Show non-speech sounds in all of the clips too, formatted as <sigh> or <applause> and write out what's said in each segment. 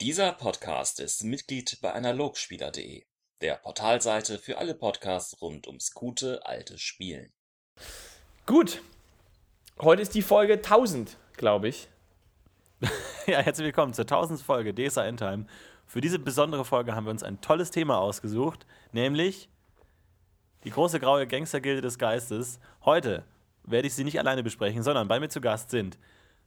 Dieser Podcast ist Mitglied bei Analogspieler.de, der Portalseite für alle Podcasts rund ums gute alte Spielen. Gut. Heute ist die Folge 1000, glaube ich. <laughs> Ja, herzlich willkommen zur 1000. Folge DSA Endtime. Für diese besondere Folge haben wir uns ein tolles Thema ausgesucht, nämlich die große graue Gangstergilde des Geistes. Heute werde ich sie nicht alleine besprechen, sondern bei mir zu Gast sind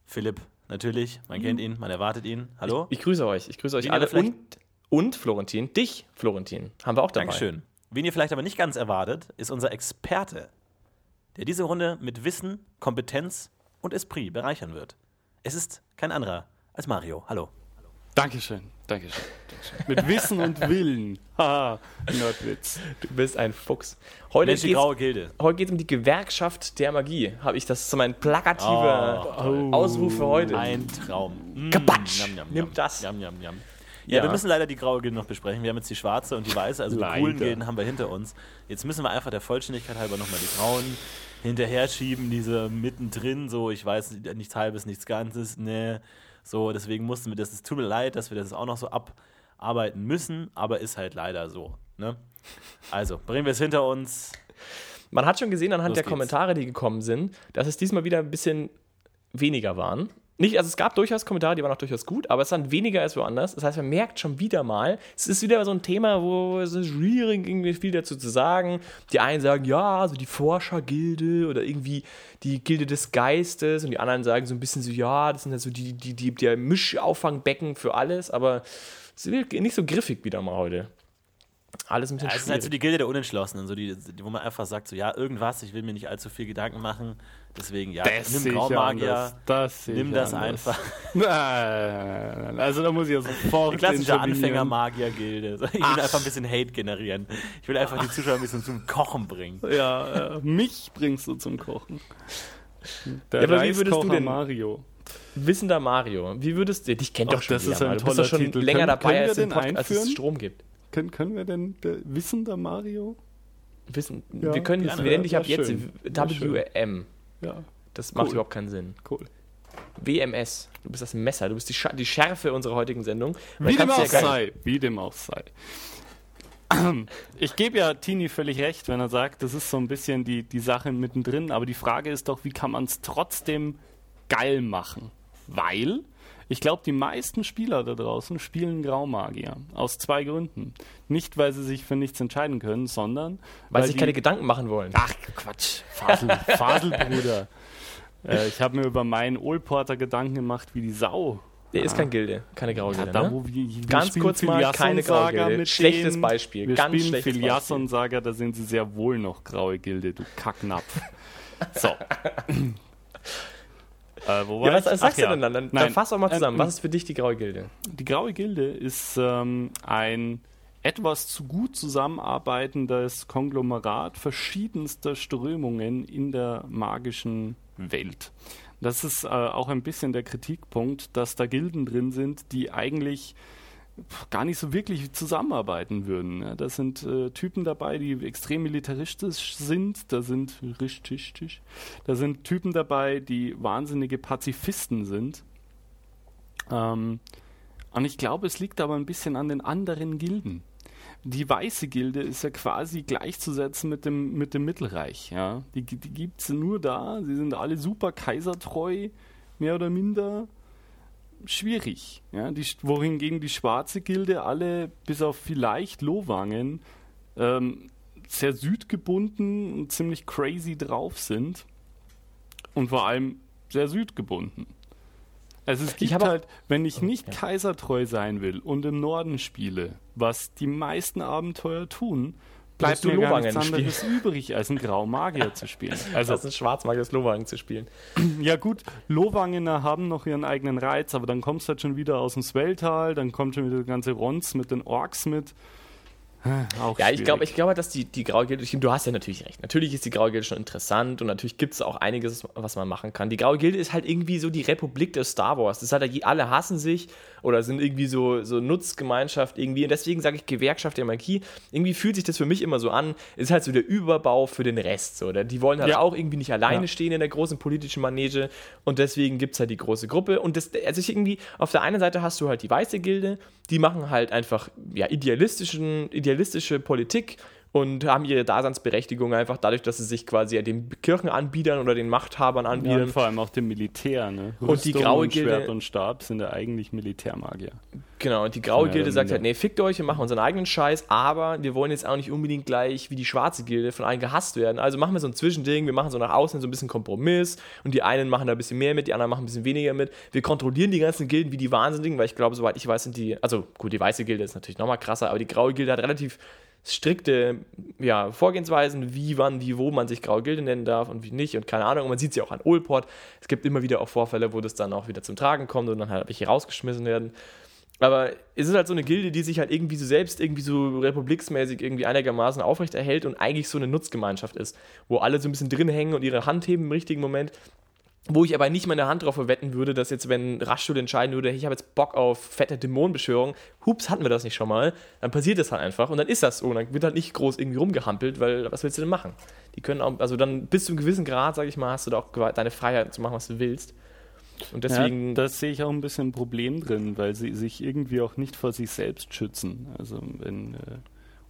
Philipp, natürlich, man kennt ihn, man erwartet ihn. Hallo? Ich grüße euch. Ich grüße euch Wen alle. Und, und Florentin. Dich, Florentin. Haben wir auch dabei. Dankeschön. Wen ihr vielleicht aber nicht ganz erwartet, ist unser Experte, der diese Runde mit Wissen, Kompetenz und Esprit bereichern wird. Es ist kein anderer als Mario. Hallo. Dankeschön, Dankeschön. Dankeschön. Mit Wissen und Willen. Haha, Nerdwitz. Du bist ein Fuchs. Heute Mensch, die geht's, graue Gilde. heute geht es um die Gewerkschaft der Magie. Habe ich das ist so mein plakativer Oh. Ausruf für heute. Ein Traum. Mm, yum, Nimm yum. das. Yum, yum, yum. Ja, Ja. wir müssen leider die graue Gilde noch besprechen. Wir haben jetzt die schwarze und die weiße, also die Leider. coolen Gilden haben wir hinter uns. Jetzt müssen wir einfach der Vollständigkeit halber nochmal die grauen hinterher schieben, diese mittendrin, so, ich weiß, nichts halbes, nichts Ganzes, ne. So, deswegen mussten wir das, es tut mir leid, dass wir das auch noch so abarbeiten müssen, aber ist halt leider so, ne. Also, bringen wir es hinter uns. Man hat schon gesehen anhand Los der geht's. Kommentare, die gekommen sind, dass es diesmal wieder ein bisschen weniger waren. Nicht, also es gab durchaus Kommentare, die waren auch durchaus gut, aber es waren weniger als woanders. Das heißt, man merkt schon wieder mal, es ist wieder so ein Thema, wo es ist schwierig, irgendwie viel dazu zu sagen. Die einen sagen, ja, so die Forschergilde oder irgendwie die Gilde des Geistes und die anderen sagen so ein bisschen so, ja, das sind halt so die, die, die, der Mischauffangbecken für alles, aber es ist nicht so griffig wieder mal heute. Alles ein bisschen Ja, es ist halt so die Gilde der Unentschlossenen, so die, die, wo man einfach sagt, so, ja, irgendwas, ich will mir nicht allzu viel Gedanken machen, deswegen, ja, Das nimm Graumagier. Das sehe nimm das anders. einfach. <laughs> Nein, also da muss ich ja sofort Die klassische. Anfänger-Magier-Gilde. <laughs> Ich will einfach ein bisschen Hate generieren. Ich will einfach die Zuschauer ein bisschen zum Kochen bringen. Ja, äh, mich bringst du zum Kochen. Der Ja, aber wie würdest du denn- Mario. Wissender Mario, wie würdest du, dich kennt Ach, doch schon das ist ein mal. Du bist toller doch schon Titel. länger Können- dabei, können wir als, den den Pod- als es einführen? Strom gibt. Können, können wir denn der Wissender Mario? Wissen, Ja, wir können, gerne. wir nennen dich ab jetzt. WM. Ja, Das macht Cool. überhaupt keinen Sinn. cool. WMS. Du bist das Messer, du bist die, Scha die Schärfe unserer heutigen Sendung. Wie dem ja sei. Wie dem auch sei. Ich gebe ja Tini völlig recht, wenn er sagt, das ist so ein bisschen die, die Sache mittendrin. Aber die Frage ist doch, wie kann man es trotzdem geil machen? Weil ich glaube, die meisten Spieler da draußen spielen Graumagier. Aus zwei Gründen. Nicht, weil sie sich für nichts entscheiden können, sondern Weil sie sich keine Gedanken machen wollen. Ach, Quatsch. Fasel, <laughs> Fasel Bruder. Äh, ich habe mir über meinen Olporter Gedanken gemacht wie die Sau. Der ist kein Gilde, keine graue Ja, Gilde. da, ne? wo wir, wir Ganz kurz mal, keine und graue Saga Gilde. mit Schlechtes denen. Beispiel, Wir ganz spielen schlechtes Filias Beispiel. und Saga, da sind sie sehr wohl noch graue Gilde, du Kacknapf. <laughs> So. Äh, Ja, was, was sagst du denn dann? Dann, dann fass doch mal zusammen. Ähm, was ist für dich die graue Gilde? Die Graue Gilde ist ähm, ein etwas zu gut zusammenarbeitendes Konglomerat verschiedenster Strömungen in der magischen Welt. Das ist äh, auch ein bisschen der Kritikpunkt, dass da Gilden drin sind, die eigentlich gar nicht so wirklich zusammenarbeiten würden. Ja, da sind äh, Typen dabei, die extrem militaristisch sind. Da sind richtig, da sind Typen dabei, die wahnsinnige Pazifisten sind. Ähm, und ich glaube, es liegt aber ein bisschen an den anderen Gilden. Die weiße Gilde ist ja quasi gleichzusetzen mit dem, mit dem Mittelreich. Ja? Die, die gibt es nur da. Sie sind alle super kaisertreu, mehr oder minder. Schwierig. Ja? Die, wohingegen die schwarze Gilde alle, bis auf vielleicht Lohwangen, ähm, sehr südgebunden und ziemlich crazy drauf sind. Und vor allem sehr südgebunden. Also es gibt halt, wenn ich nicht ja. kaisertreu sein will und im Norden spiele, was die meisten Abenteuer tun, bleibt du mir gar Lohwangen nichts anderes <laughs> übrig, als einen Graumagier zu spielen. <laughs> Also das ist Schwarzmagier, das Lowagen zu spielen. <clears throat> ja gut, Lohwangener haben noch ihren eigenen Reiz, aber dann kommst du halt schon wieder aus dem Swelltal, dann kommt schon wieder der ganze Rons mit den Orks mit. Auch Ja, ich glaube, ich glaube, dass die, die Graue Gilde, du hast ja natürlich recht. Natürlich ist die Graue Gilde schon interessant und natürlich gibt es auch einiges, was man machen kann. Die Graue Gilde ist halt irgendwie so die Republik der Star Wars. Das ist halt, alle hassen sich oder sind irgendwie so, so Nutzgemeinschaft irgendwie. Und deswegen sage ich Gewerkschaft der Magie. Irgendwie fühlt sich das für mich immer so an, ist halt so der Überbau für den Rest. So. Oder Die wollen halt Ja. auch irgendwie nicht alleine Ja. stehen in der großen politischen Manege und deswegen gibt es halt die große Gruppe. Und das, also ich irgendwie, auf der einen Seite hast du halt die weiße Gilde, die machen halt einfach ja, idealistischen, idealistische Politik und haben ihre Daseinsberechtigung einfach dadurch, dass sie sich quasi den Kirchenanbietern oder den Machthabern ja, anbieten. und vor allem auch dem Militär. Ne? Und die graue und Schwert Gilde- und Stab sind ja eigentlich Militärmagier. Genau, und die graue Ja, Gilde sagt ja. halt, nee, fickt euch, wir machen unseren eigenen Scheiß, aber wir wollen jetzt auch nicht unbedingt gleich wie die schwarze Gilde von allen gehasst werden. Also machen wir so ein Zwischending, wir machen so nach außen so ein bisschen Kompromiss und die einen machen da ein bisschen mehr mit, die anderen machen ein bisschen weniger mit. Wir kontrollieren die ganzen Gilden wie die Wahnsinnigen, weil ich glaube, soweit ich weiß, sind die, also gut, die weiße Gilde ist natürlich nochmal krasser, aber die graue Gilde hat relativ strikte ja, Vorgehensweisen, wie, wann, wie, wo man sich graue Gilde nennen darf und wie nicht und keine Ahnung. Und man sieht sie auch an Olport. Es gibt immer wieder auch Vorfälle, wo das dann auch wieder zum Tragen kommt und dann halt welche rausgeschmissen werden. Aber es ist halt so eine Gilde, die sich halt irgendwie so selbst irgendwie so republiksmäßig irgendwie einigermaßen aufrechterhält und eigentlich so eine Nutzgemeinschaft ist, wo alle so ein bisschen drin hängen und ihre Hand heben im richtigen Moment. Wo ich aber nicht meine Hand drauf verwetten würde, dass jetzt, wenn Raschstuhl entscheiden würde, hey, ich habe jetzt Bock auf fette Dämonenbeschwörung, hups, hatten wir das nicht schon mal, dann passiert das halt einfach und dann ist das so und dann wird halt nicht groß irgendwie rumgehampelt, weil was willst du denn machen? Die können auch, also dann bis zu einem gewissen Grad, sag ich mal, hast du da auch deine Freiheit zu machen, was du willst. Und deswegen, ja, da sehe ich auch ein bisschen ein Problem drin, weil sie sich irgendwie auch nicht vor sich selbst schützen. Also wenn, äh,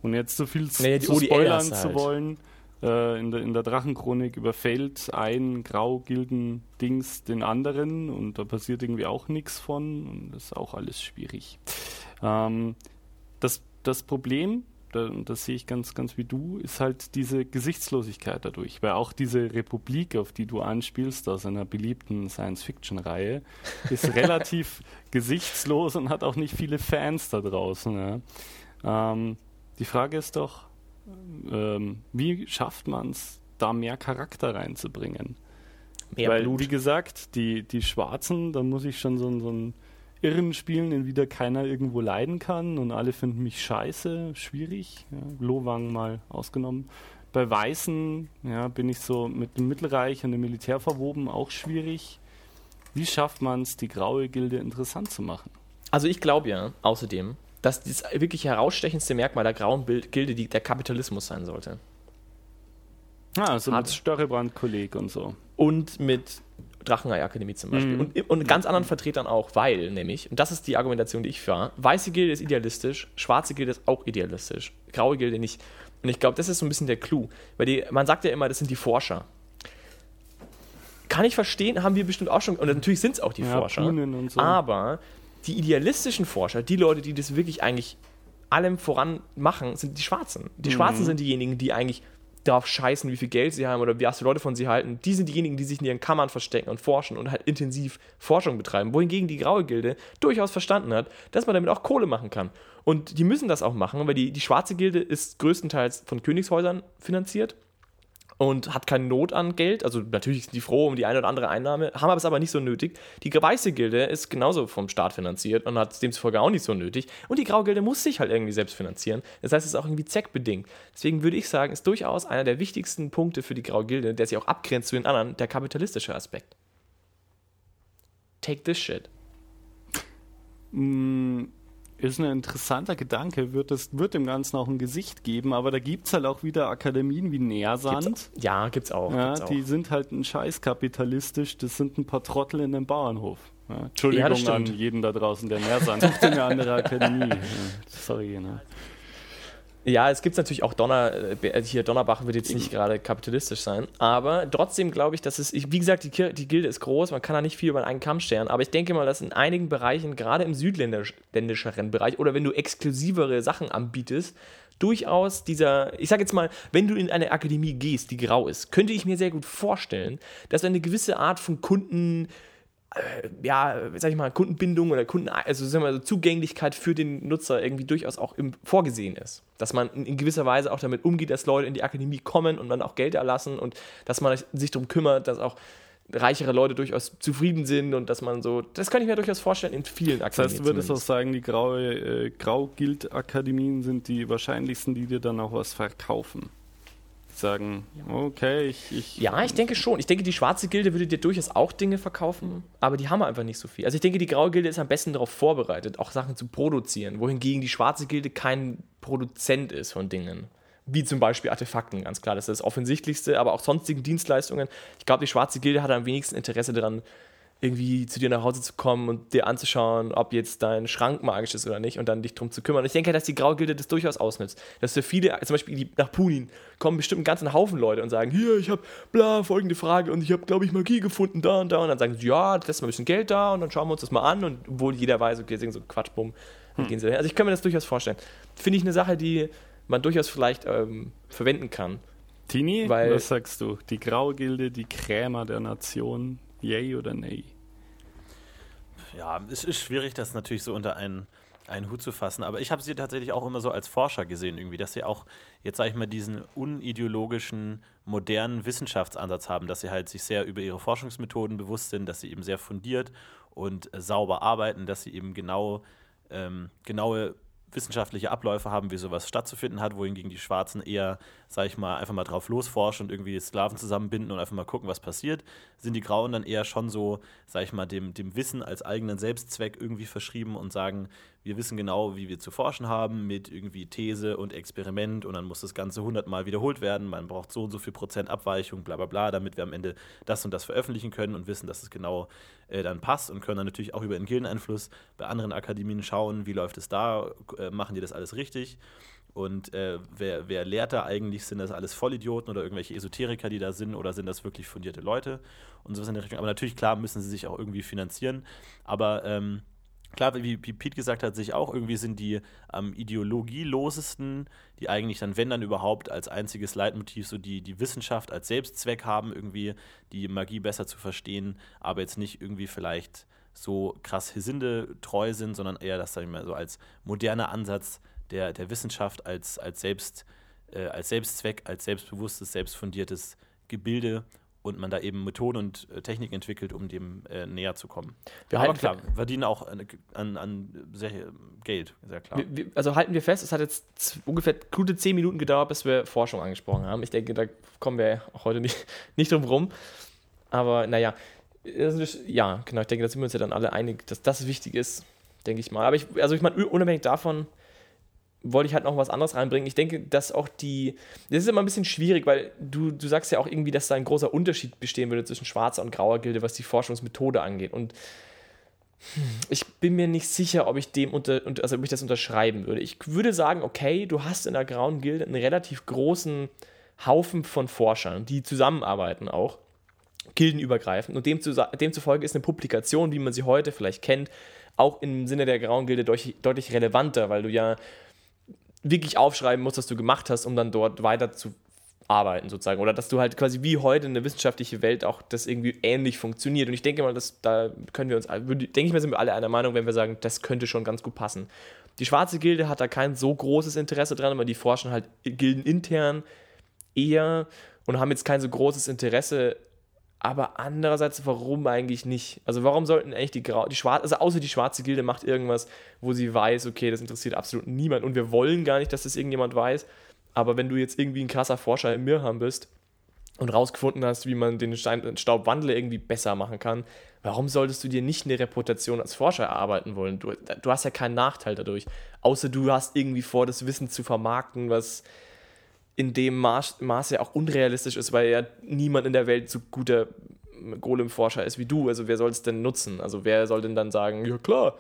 und jetzt so viel Naja, zu ODLs spoilern halt. zu wollen, äh, in, der, in der Drachenchronik überfällt ein Graugilden-Dings den anderen und da passiert irgendwie auch nichts von und das ist auch alles schwierig. Ähm, das, das Problem, und das sehe ich ganz, ganz wie du, ist halt diese Gesichtslosigkeit dadurch, weil auch diese Republik, auf die du anspielst, aus einer beliebten Science-Fiction-Reihe, <laughs> ist relativ gesichtslos und hat auch nicht viele Fans da draußen. Ja. Ähm, die Frage ist doch, ähm, wie schafft man es, da mehr Charakter reinzubringen? mehr Weil, Blut. wie gesagt, die, die Schwarzen, da muss ich schon so, so einen Irren spielen, den wieder keiner irgendwo leiden kann und alle finden mich scheiße, schwierig. Ja, Lowang mal ausgenommen. Bei Weißen ja, bin ich so mit dem Mittelreich und dem Militär verwoben, auch schwierig. Wie schafft man es, die graue Gilde interessant zu machen? Also ich glaube ja, außerdem, dass das wirklich herausstechendste Merkmal der grauen Bild Gilde die, der Kapitalismus sein sollte. Ah, so mit Störrebrand-Kolleg und so. Und mit Drachenei-Akademie zum Beispiel. Mhm. Und, und ganz anderen Vertretern auch, weil nämlich, und das ist die Argumentation, die ich fahre, weiße Gilde ist idealistisch, schwarze Gilde ist auch idealistisch, graue Gilde nicht. Und ich glaube, das ist so ein bisschen der Clou. Weil die, man sagt ja immer, das sind die Forscher. Kann ich verstehen, haben wir bestimmt auch schon, und natürlich sind es auch die Ja, Forscher. So. Aber die idealistischen Forscher, die Leute, die das wirklich eigentlich allem voran machen, sind die Schwarzen. Die Schwarzen sind diejenigen, die eigentlich darauf scheißen, wie viel Geld sie haben oder wie was Leute von sie halten. Die sind diejenigen, die sich in ihren Kammern verstecken und forschen und halt intensiv Forschung betreiben. Wohingegen die graue Gilde durchaus verstanden hat, dass man damit auch Kohle machen kann. Und die müssen das auch machen, weil die, die schwarze Gilde ist größtenteils von Königshäusern finanziert und hat keine Not an Geld. Also natürlich sind die froh um die eine oder andere Einnahme, haben es aber nicht so nötig. Die weiße Gilde ist genauso vom Staat finanziert und hat es demzufolge auch nicht so nötig. Und die graue Gilde muss sich halt irgendwie selbst finanzieren. Das heißt, es ist auch irgendwie zweckbedingt. Deswegen würde ich sagen, ist durchaus einer der wichtigsten Punkte für die graue Gilde, der sich auch abgrenzt zu den anderen, der kapitalistische Aspekt. Take this shit. Mm, Ist ein interessanter Gedanke, wird, es, wird dem Ganzen auch ein Gesicht geben, aber da gibt es halt auch wieder Akademien wie Nähersand. Gibt's, ja, gibt's auch. Ja, gibt's auch. die sind halt ein Scheiß kapitalistisch, das sind ein paar Trottel in einem Bauernhof. Ja, Entschuldigung Ja, an jeden da draußen, der Nähersand sucht eine andere Akademie. <laughs> Sorry, ne? Ja, es gibt natürlich auch Donner, äh, hier Donnerbach wird jetzt nicht gerade kapitalistisch sein, aber trotzdem glaube ich, dass es, wie gesagt, die, die Gilde ist groß, man kann da nicht viel über einen Kamm scheren, aber ich denke mal, dass in einigen Bereichen, gerade im südländischeren Bereich oder wenn du exklusivere Sachen anbietest, durchaus dieser, ich sage jetzt mal, wenn du in eine Akademie gehst, die grau ist, könnte ich mir sehr gut vorstellen, dass eine gewisse Art von Kunden ja, sag ich mal, Kundenbindung oder Kunden, also sagen wir mal, so Zugänglichkeit für den Nutzer irgendwie durchaus auch im, vorgesehen ist. Dass man in, gewisser Weise auch damit umgeht, dass Leute in die Akademie kommen und dann auch Geld erlassen und dass man sich darum kümmert, dass auch reichere Leute durchaus zufrieden sind und dass man so, das kann ich mir durchaus vorstellen in vielen Das Akademien. heißt, du würdest auch zumindest. sagen, die graue äh, Grau-Gild-Akademien sind die wahrscheinlichsten, die dir dann auch was verkaufen. Sagen, okay, ich, ich Ja, ich denke schon. Ich denke, die schwarze Gilde würde dir durchaus auch Dinge verkaufen, aber die haben einfach nicht so viel. Also ich denke, die graue Gilde ist am besten darauf vorbereitet, auch Sachen zu produzieren, wohingegen die schwarze Gilde kein Produzent ist von Dingen. Wie zum Beispiel Artefakten, ganz klar. Das ist das Offensichtlichste, aber auch sonstigen Dienstleistungen. Ich glaube, die schwarze Gilde hat am wenigsten Interesse daran, irgendwie zu dir nach Hause zu kommen und dir anzuschauen, ob jetzt dein Schrank magisch ist oder nicht und dann dich drum zu kümmern. Ich denke, dass die Graue Gilde das durchaus ausnutzt. Dass für viele, zum Beispiel die, nach Punin, kommen bestimmt einen ganzen Haufen Leute und sagen, hier, ich habe bla, folgende Frage und ich habe, glaube ich, Magie gefunden da und da. Und dann sagen sie, ja, das ist mal ein bisschen Geld da und dann schauen wir uns das mal an. Und obwohl jeder weiß, okay, ist so Quatsch, bumm, dann gehen sie dahin. Also ich kann mir das durchaus vorstellen. Finde ich eine Sache, die man durchaus vielleicht ähm, verwenden kann. Tini, Weil- was sagst du? Die graue Gilde, die Krämer der Nation, yay oder nay? Ja, es ist schwierig, das natürlich so unter einen, einen Hut zu fassen. Aber ich habe sie tatsächlich auch immer so als Forscher gesehen, irgendwie, dass sie auch, jetzt sage ich mal, diesen unideologischen, modernen Wissenschaftsansatz haben, dass sie halt sich sehr über ihre Forschungsmethoden bewusst sind, dass sie eben sehr fundiert und sauber arbeiten, dass sie eben genau, ähm, genaue wissenschaftliche Abläufe haben, wie sowas stattzufinden hat, wohingegen die Schwarzen eher, sag ich mal, einfach mal drauf losforschen und irgendwie Sklaven zusammenbinden und einfach mal gucken, was passiert, sind die Grauen dann eher schon so, sag ich mal, dem, dem Wissen als eigenen Selbstzweck irgendwie verschrieben und sagen, wir wissen genau, wie wir zu forschen haben, mit irgendwie These und Experiment und dann muss das Ganze hundertmal wiederholt werden, man braucht so und so viel Prozent Abweichung, bla bla bla, damit wir am Ende das und das veröffentlichen können und wissen, dass es genau äh, dann passt und können dann natürlich auch über den Gildeneinfluss bei anderen Akademien schauen, wie läuft es da, äh, machen die das alles richtig und äh, wer, wer lehrt da eigentlich? Sind das alles Vollidioten oder irgendwelche Esoteriker, die da sind oder sind das wirklich fundierte Leute und sowas in der Richtung? Aber natürlich, klar, müssen sie sich auch irgendwie finanzieren, aber ähm, Klar, wie, wie Pete gesagt hat, sich auch irgendwie sind die am ideologielosesten, die eigentlich dann, wenn dann überhaupt, als einziges Leitmotiv so die, die Wissenschaft als Selbstzweck haben, irgendwie die Magie besser zu verstehen, aber jetzt nicht irgendwie vielleicht so krass Hesinde treu sind, sondern eher das, sag ich mal, so als moderner Ansatz der, der Wissenschaft als, als, Selbst, äh, als Selbstzweck, als selbstbewusstes, selbstfundiertes Gebilde und man da eben Methoden und äh, Techniken entwickelt, um dem äh, näher zu kommen. Wir Aber klar, verdienen auch an, an, an sehr, Geld, sehr klar. Wir, wir, also halten wir fest, es hat jetzt ungefähr gute zehn Minuten gedauert, bis wir Forschung angesprochen haben. Ich denke, da kommen wir auch heute nicht, <laughs> nicht drum rum. Aber naja, ja, genau, ich denke, da sind wir uns ja dann alle einig, dass das wichtig ist, denke ich mal. Aber ich, also ich meine, unabhängig davon wollte ich halt noch was anderes reinbringen. Ich denke, dass auch die, das ist immer ein bisschen schwierig, weil du, du sagst ja auch irgendwie, dass da ein großer Unterschied bestehen würde zwischen schwarzer und grauer Gilde, was die Forschungsmethode angeht. Und ich bin mir nicht sicher, ob ich dem unter, also ob ich das unterschreiben würde. Ich würde sagen, okay, du hast in der Grauen Gilde einen relativ großen Haufen von Forschern, die zusammenarbeiten auch, gildenübergreifend. Und demzu- demzufolge ist eine Publikation, wie man sie heute vielleicht kennt, auch im Sinne der Grauen Gilde deutlich, deutlich relevanter, weil du ja wirklich aufschreiben musst, was du gemacht hast, um dann dort weiter zu arbeiten sozusagen. Oder dass du halt quasi wie heute in der wissenschaftlichen Welt auch das irgendwie ähnlich funktioniert. Und ich denke mal, dass da können wir uns, denke ich mal, sind wir alle einer Meinung, wenn wir sagen, das könnte schon ganz gut passen. Die schwarze Gilde hat da kein so großes Interesse dran, weil die forschen halt gildenintern eher und haben jetzt kein so großes Interesse. Aber andererseits, warum eigentlich nicht? Also warum sollten eigentlich die Grau, die Schwarze, also außer die schwarze Gilde macht irgendwas, wo sie weiß, okay, das interessiert absolut niemand und wir wollen gar nicht, dass das irgendjemand weiß. Aber wenn du jetzt irgendwie ein krasser Forscher im Mirham bist und rausgefunden hast, wie man den Stein Staubwandler irgendwie besser machen kann, warum solltest du dir nicht eine Reputation als Forscher erarbeiten wollen? Du, du hast ja keinen Nachteil dadurch. Außer du hast irgendwie vor, das Wissen zu vermarkten, was in dem Maß, Maße auch unrealistisch ist, weil ja niemand in der Welt so guter Golem-Forscher ist wie du. Also wer soll es denn nutzen? Also wer soll denn dann sagen, ja klar,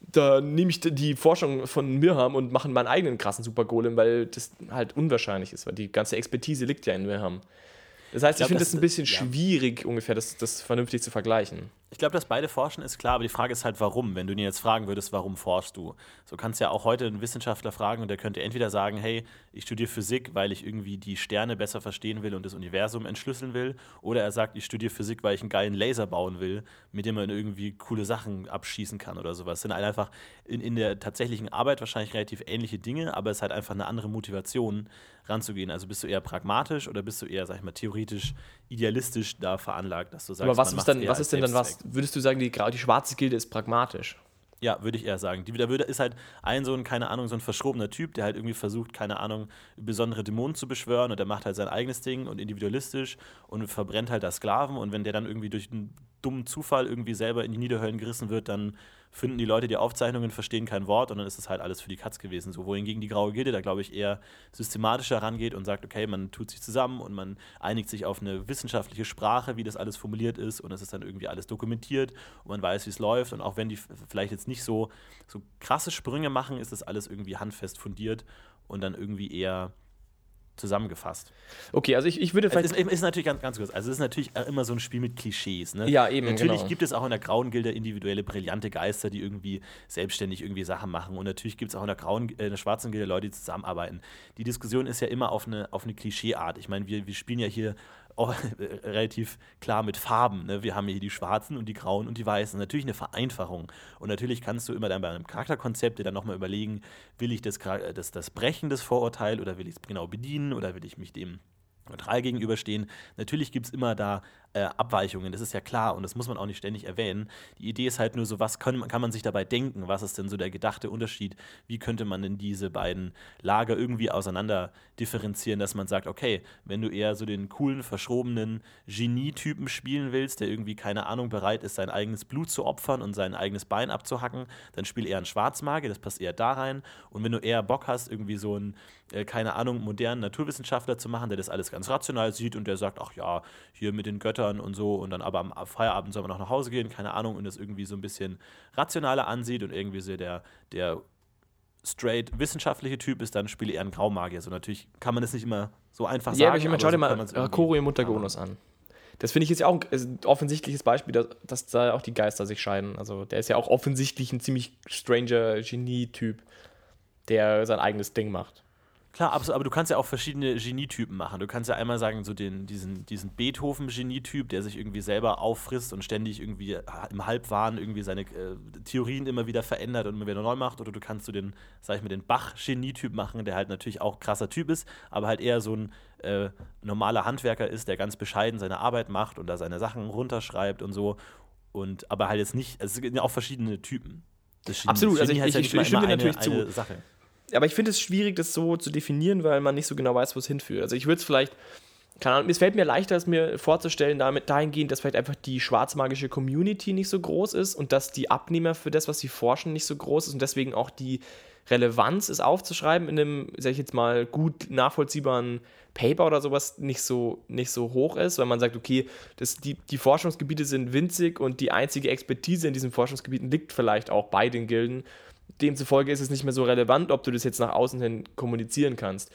da nehme ich die Forschung von Mirham und mache meinen eigenen krassen Super-Golem, weil das halt unwahrscheinlich ist, weil die ganze Expertise liegt ja in Mirham. Das heißt, ich, glaub, finde es ein bisschen ja. schwierig, ungefähr das, das vernünftig zu vergleichen. Ich glaube, dass beide forschen ist klar, aber die Frage ist halt, warum. Wenn du ihn jetzt fragen würdest, warum forschst du? So kannst du ja auch heute einen Wissenschaftler fragen und der könnte entweder sagen, hey, ich studiere Physik, weil ich irgendwie die Sterne besser verstehen will und das Universum entschlüsseln will. Oder er sagt, ich studiere Physik, weil ich einen geilen Laser bauen will, mit dem man irgendwie coole Sachen abschießen kann oder sowas. Das sind halt einfach in, in der tatsächlichen Arbeit wahrscheinlich relativ ähnliche Dinge, aber es ist halt einfach eine andere Motivation ranzugehen. Also bist du eher pragmatisch oder bist du eher, sag ich mal, theoretisch, idealistisch da veranlagt, dass du sagst, Aber was ist dann, was ist denn dann was? Würdest du sagen, die, die schwarze Gilde ist pragmatisch? Ja, würde ich eher sagen. Die, da würde, ist halt ein so ein, keine Ahnung, so ein verschrobener Typ, der halt irgendwie versucht, keine Ahnung, besondere Dämonen zu beschwören und der macht halt sein eigenes Ding und individualistisch und verbrennt halt da Sklaven und wenn der dann irgendwie durch einen dummen Zufall irgendwie selber in die Niederhöllen gerissen wird, dann finden die Leute die Aufzeichnungen, verstehen kein Wort und dann ist es halt alles für die Katz gewesen. So, wohingegen die Graue Gilde da, glaube ich, eher systematischer rangeht und sagt, okay, man tut sich zusammen und man einigt sich auf eine wissenschaftliche Sprache, wie das alles formuliert ist und es ist dann irgendwie alles dokumentiert und man weiß, wie es läuft und auch wenn die vielleicht jetzt nicht so, so krasse Sprünge machen, ist das alles irgendwie handfest fundiert und dann irgendwie eher zusammengefasst. Okay, also ich, ich würde Es vielleicht. ist, ist natürlich ganz, ganz kurz, also es ist natürlich immer so ein Spiel mit Klischees. Ne? Ja, eben, Natürlich genau. gibt es auch in der Grauen Gilde individuelle, brillante Geister, die irgendwie selbstständig irgendwie Sachen machen. Und natürlich gibt es auch in der, Grauen, äh, in der Schwarzen Gilde Leute, die zusammenarbeiten. Die Diskussion ist ja immer auf eine, auf eine Klischeeart. Ich meine, wir, wir spielen ja hier <laughs> relativ klar mit Farben. Ne? Wir haben hier die Schwarzen und die Grauen und die Weißen. Natürlich eine Vereinfachung. Und natürlich kannst du immer dann bei einem Charakterkonzept dir dann nochmal überlegen, will ich das, das, das brechen, das Vorurteil, oder will ich es genau bedienen, oder will ich mich dem neutral gegenüberstehen. Natürlich gibt es immer da äh, Abweichungen, das ist ja klar und das muss man auch nicht ständig erwähnen. Die Idee ist halt nur so, was kann, man- kann man sich dabei denken? Was ist denn so der gedachte Unterschied? Wie könnte man denn diese beiden Lager irgendwie auseinander differenzieren, dass man sagt, okay, wenn du eher so den coolen, verschrobenen Genie-Typen spielen willst, der irgendwie, keine Ahnung, bereit ist, sein eigenes Blut zu opfern und sein eigenes Bein abzuhacken, dann spiel eher einen Schwarzmagier, das passt eher da rein. Und wenn du eher Bock hast, irgendwie so einen, äh, keine Ahnung, modernen Naturwissenschaftler zu machen, der das alles ganz rational sieht und der sagt, ach ja, hier mit den Göttern und so und dann aber am Feierabend soll man noch nach Hause gehen, keine Ahnung, und das irgendwie so ein bisschen rationaler ansieht und irgendwie so der, der straight wissenschaftliche Typ ist, dann spiele eher einen Graumagier. So natürlich kann man das nicht immer so einfach Ja, sagen. aber ich meine, schau dir mal Rakoro im machen. Untergonus an. Das finde ich jetzt ja auch ein, ein offensichtliches Beispiel, dass, dass da auch die Geister sich scheiden. Also der ist ja auch offensichtlich ein ziemlich stranger Genie-Typ, der sein eigenes Ding macht. Klar, absolut, aber du kannst ja auch verschiedene Genietypen machen. Du kannst ja einmal sagen, so den, diesen, diesen Beethoven-Genietyp, der sich irgendwie selber auffrisst und ständig irgendwie im Halbwahn irgendwie seine äh, Theorien immer wieder verändert und immer wieder neu macht. Oder du kannst du den, sag ich mal, den Bach-Genietyp machen, der halt natürlich auch krasser Typ ist, aber halt eher so ein äh, normaler Handwerker ist, der ganz bescheiden seine Arbeit macht und da seine Sachen runterschreibt und so. Und aber halt jetzt nicht, also es gibt ja auch verschiedene Typen. Absolut, also ich- ich- mal ich stimme dir natürlich eine zu. Sache. Aber ich finde es schwierig, das so zu definieren, weil man nicht so genau weiß, wo es hinführt. Also ich würde es vielleicht, keine Ahnung, es fällt mir leichter, es mir vorzustellen, damit dahingehend, dass vielleicht einfach die schwarzmagische Community nicht so groß ist und dass die Abnehmer für das, was sie forschen, nicht so groß ist und deswegen auch die Relevanz, es aufzuschreiben in einem, sag ich jetzt mal, gut nachvollziehbaren Paper oder sowas nicht so, nicht so hoch ist, weil man sagt, okay, das, die, die Forschungsgebiete sind winzig und die einzige Expertise in diesen Forschungsgebieten liegt vielleicht auch bei den Gilden. Demzufolge ist es nicht mehr so relevant, ob du das jetzt nach außen hin kommunizieren kannst.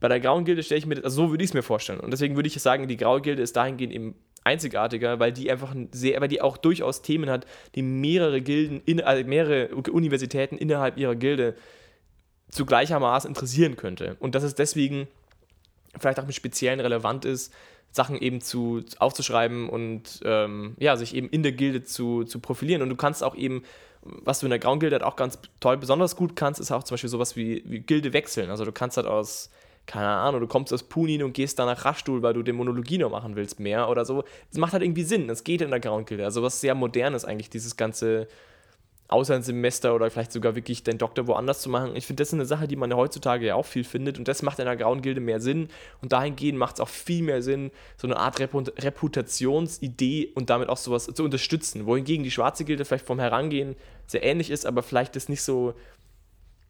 Bei der Grauen Gilde stelle ich mir also so würde ich es mir vorstellen. Und deswegen würde ich sagen, die Graue Gilde ist dahingehend eben einzigartiger, weil die einfach ein sehr, weil die auch durchaus Themen hat, die mehrere Gilden, in, also mehrere Universitäten innerhalb ihrer Gilde zu gleichermaßen interessieren könnte. Und dass es deswegen vielleicht auch mit speziellen relevant ist, Sachen eben zu aufzuschreiben und ähm, ja, sich eben in der Gilde zu, zu profilieren. Und du kannst auch eben, was du in der Grauen Gilde halt auch ganz toll, besonders gut kannst, ist auch zum Beispiel sowas wie, wie Gilde wechseln. Also du kannst halt aus, keine Ahnung, du kommst aus Punin und gehst dann nach Raschstuhl, weil du Dämonologie noch machen willst mehr oder so. Das macht halt irgendwie Sinn. Das geht in der Grauen Gilde. Also was sehr modernes eigentlich, dieses ganze außer ein Semester oder vielleicht sogar wirklich den Doktor woanders zu machen. Ich finde, das ist eine Sache, die man ja heutzutage ja auch viel findet und das macht in der Grauen Gilde mehr Sinn und dahingehend macht es auch viel mehr Sinn, so eine Art Reput Reputationsidee und damit auch sowas zu unterstützen, wohingegen die Schwarze Gilde vielleicht vom Herangehen sehr ähnlich ist, aber vielleicht das nicht so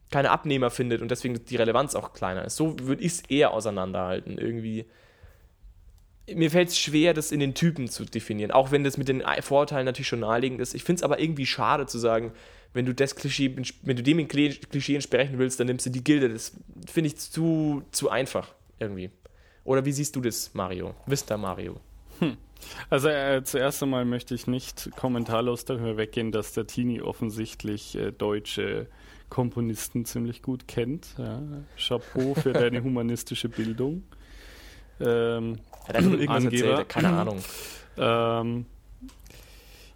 keine Abnehmer findet und deswegen die Relevanz auch kleiner ist. So würde ich es eher auseinanderhalten, irgendwie mir fällt es schwer, das in den Typen zu definieren, auch wenn das mit den Vorurteilen natürlich schon naheliegend ist. Ich finde es aber irgendwie schade zu sagen, wenn du das Klischee, wenn du dem Klischee entsprechen willst, dann nimmst du die Gilde. Das finde ich zu, zu einfach irgendwie. Oder wie siehst du das, Mario? Vista Mario. Also äh, zuerst einmal möchte ich nicht kommentarlos darüber weggehen, dass der Tini offensichtlich äh, deutsche Komponisten ziemlich gut kennt. Ja. Chapeau für deine <laughs> humanistische Bildung. Ähm, Hat irgendwas Angeber. erzählt? Keine <clears throat> Ahnung. Ähm,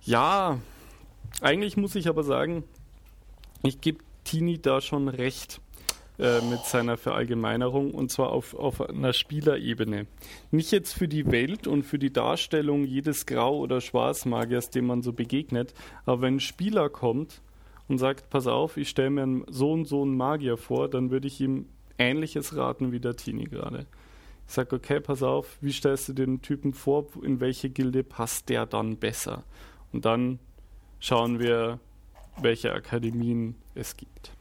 ja, eigentlich muss ich aber sagen, ich gebe Tini da schon recht äh, mit seiner Verallgemeinerung und zwar auf, auf einer Spielerebene. Nicht jetzt für die Welt und für die Darstellung jedes Grau- oder Schwarzmagiers, dem man so begegnet, aber wenn ein Spieler kommt und sagt, pass auf, ich stelle mir so und so einen Magier vor, dann würde ich ihm ähnliches raten wie der Tini gerade. Sage, okay, pass auf, wie stellst du den Typen vor, in welche Gilde passt der dann besser? Und dann schauen wir, welche Akademien es gibt.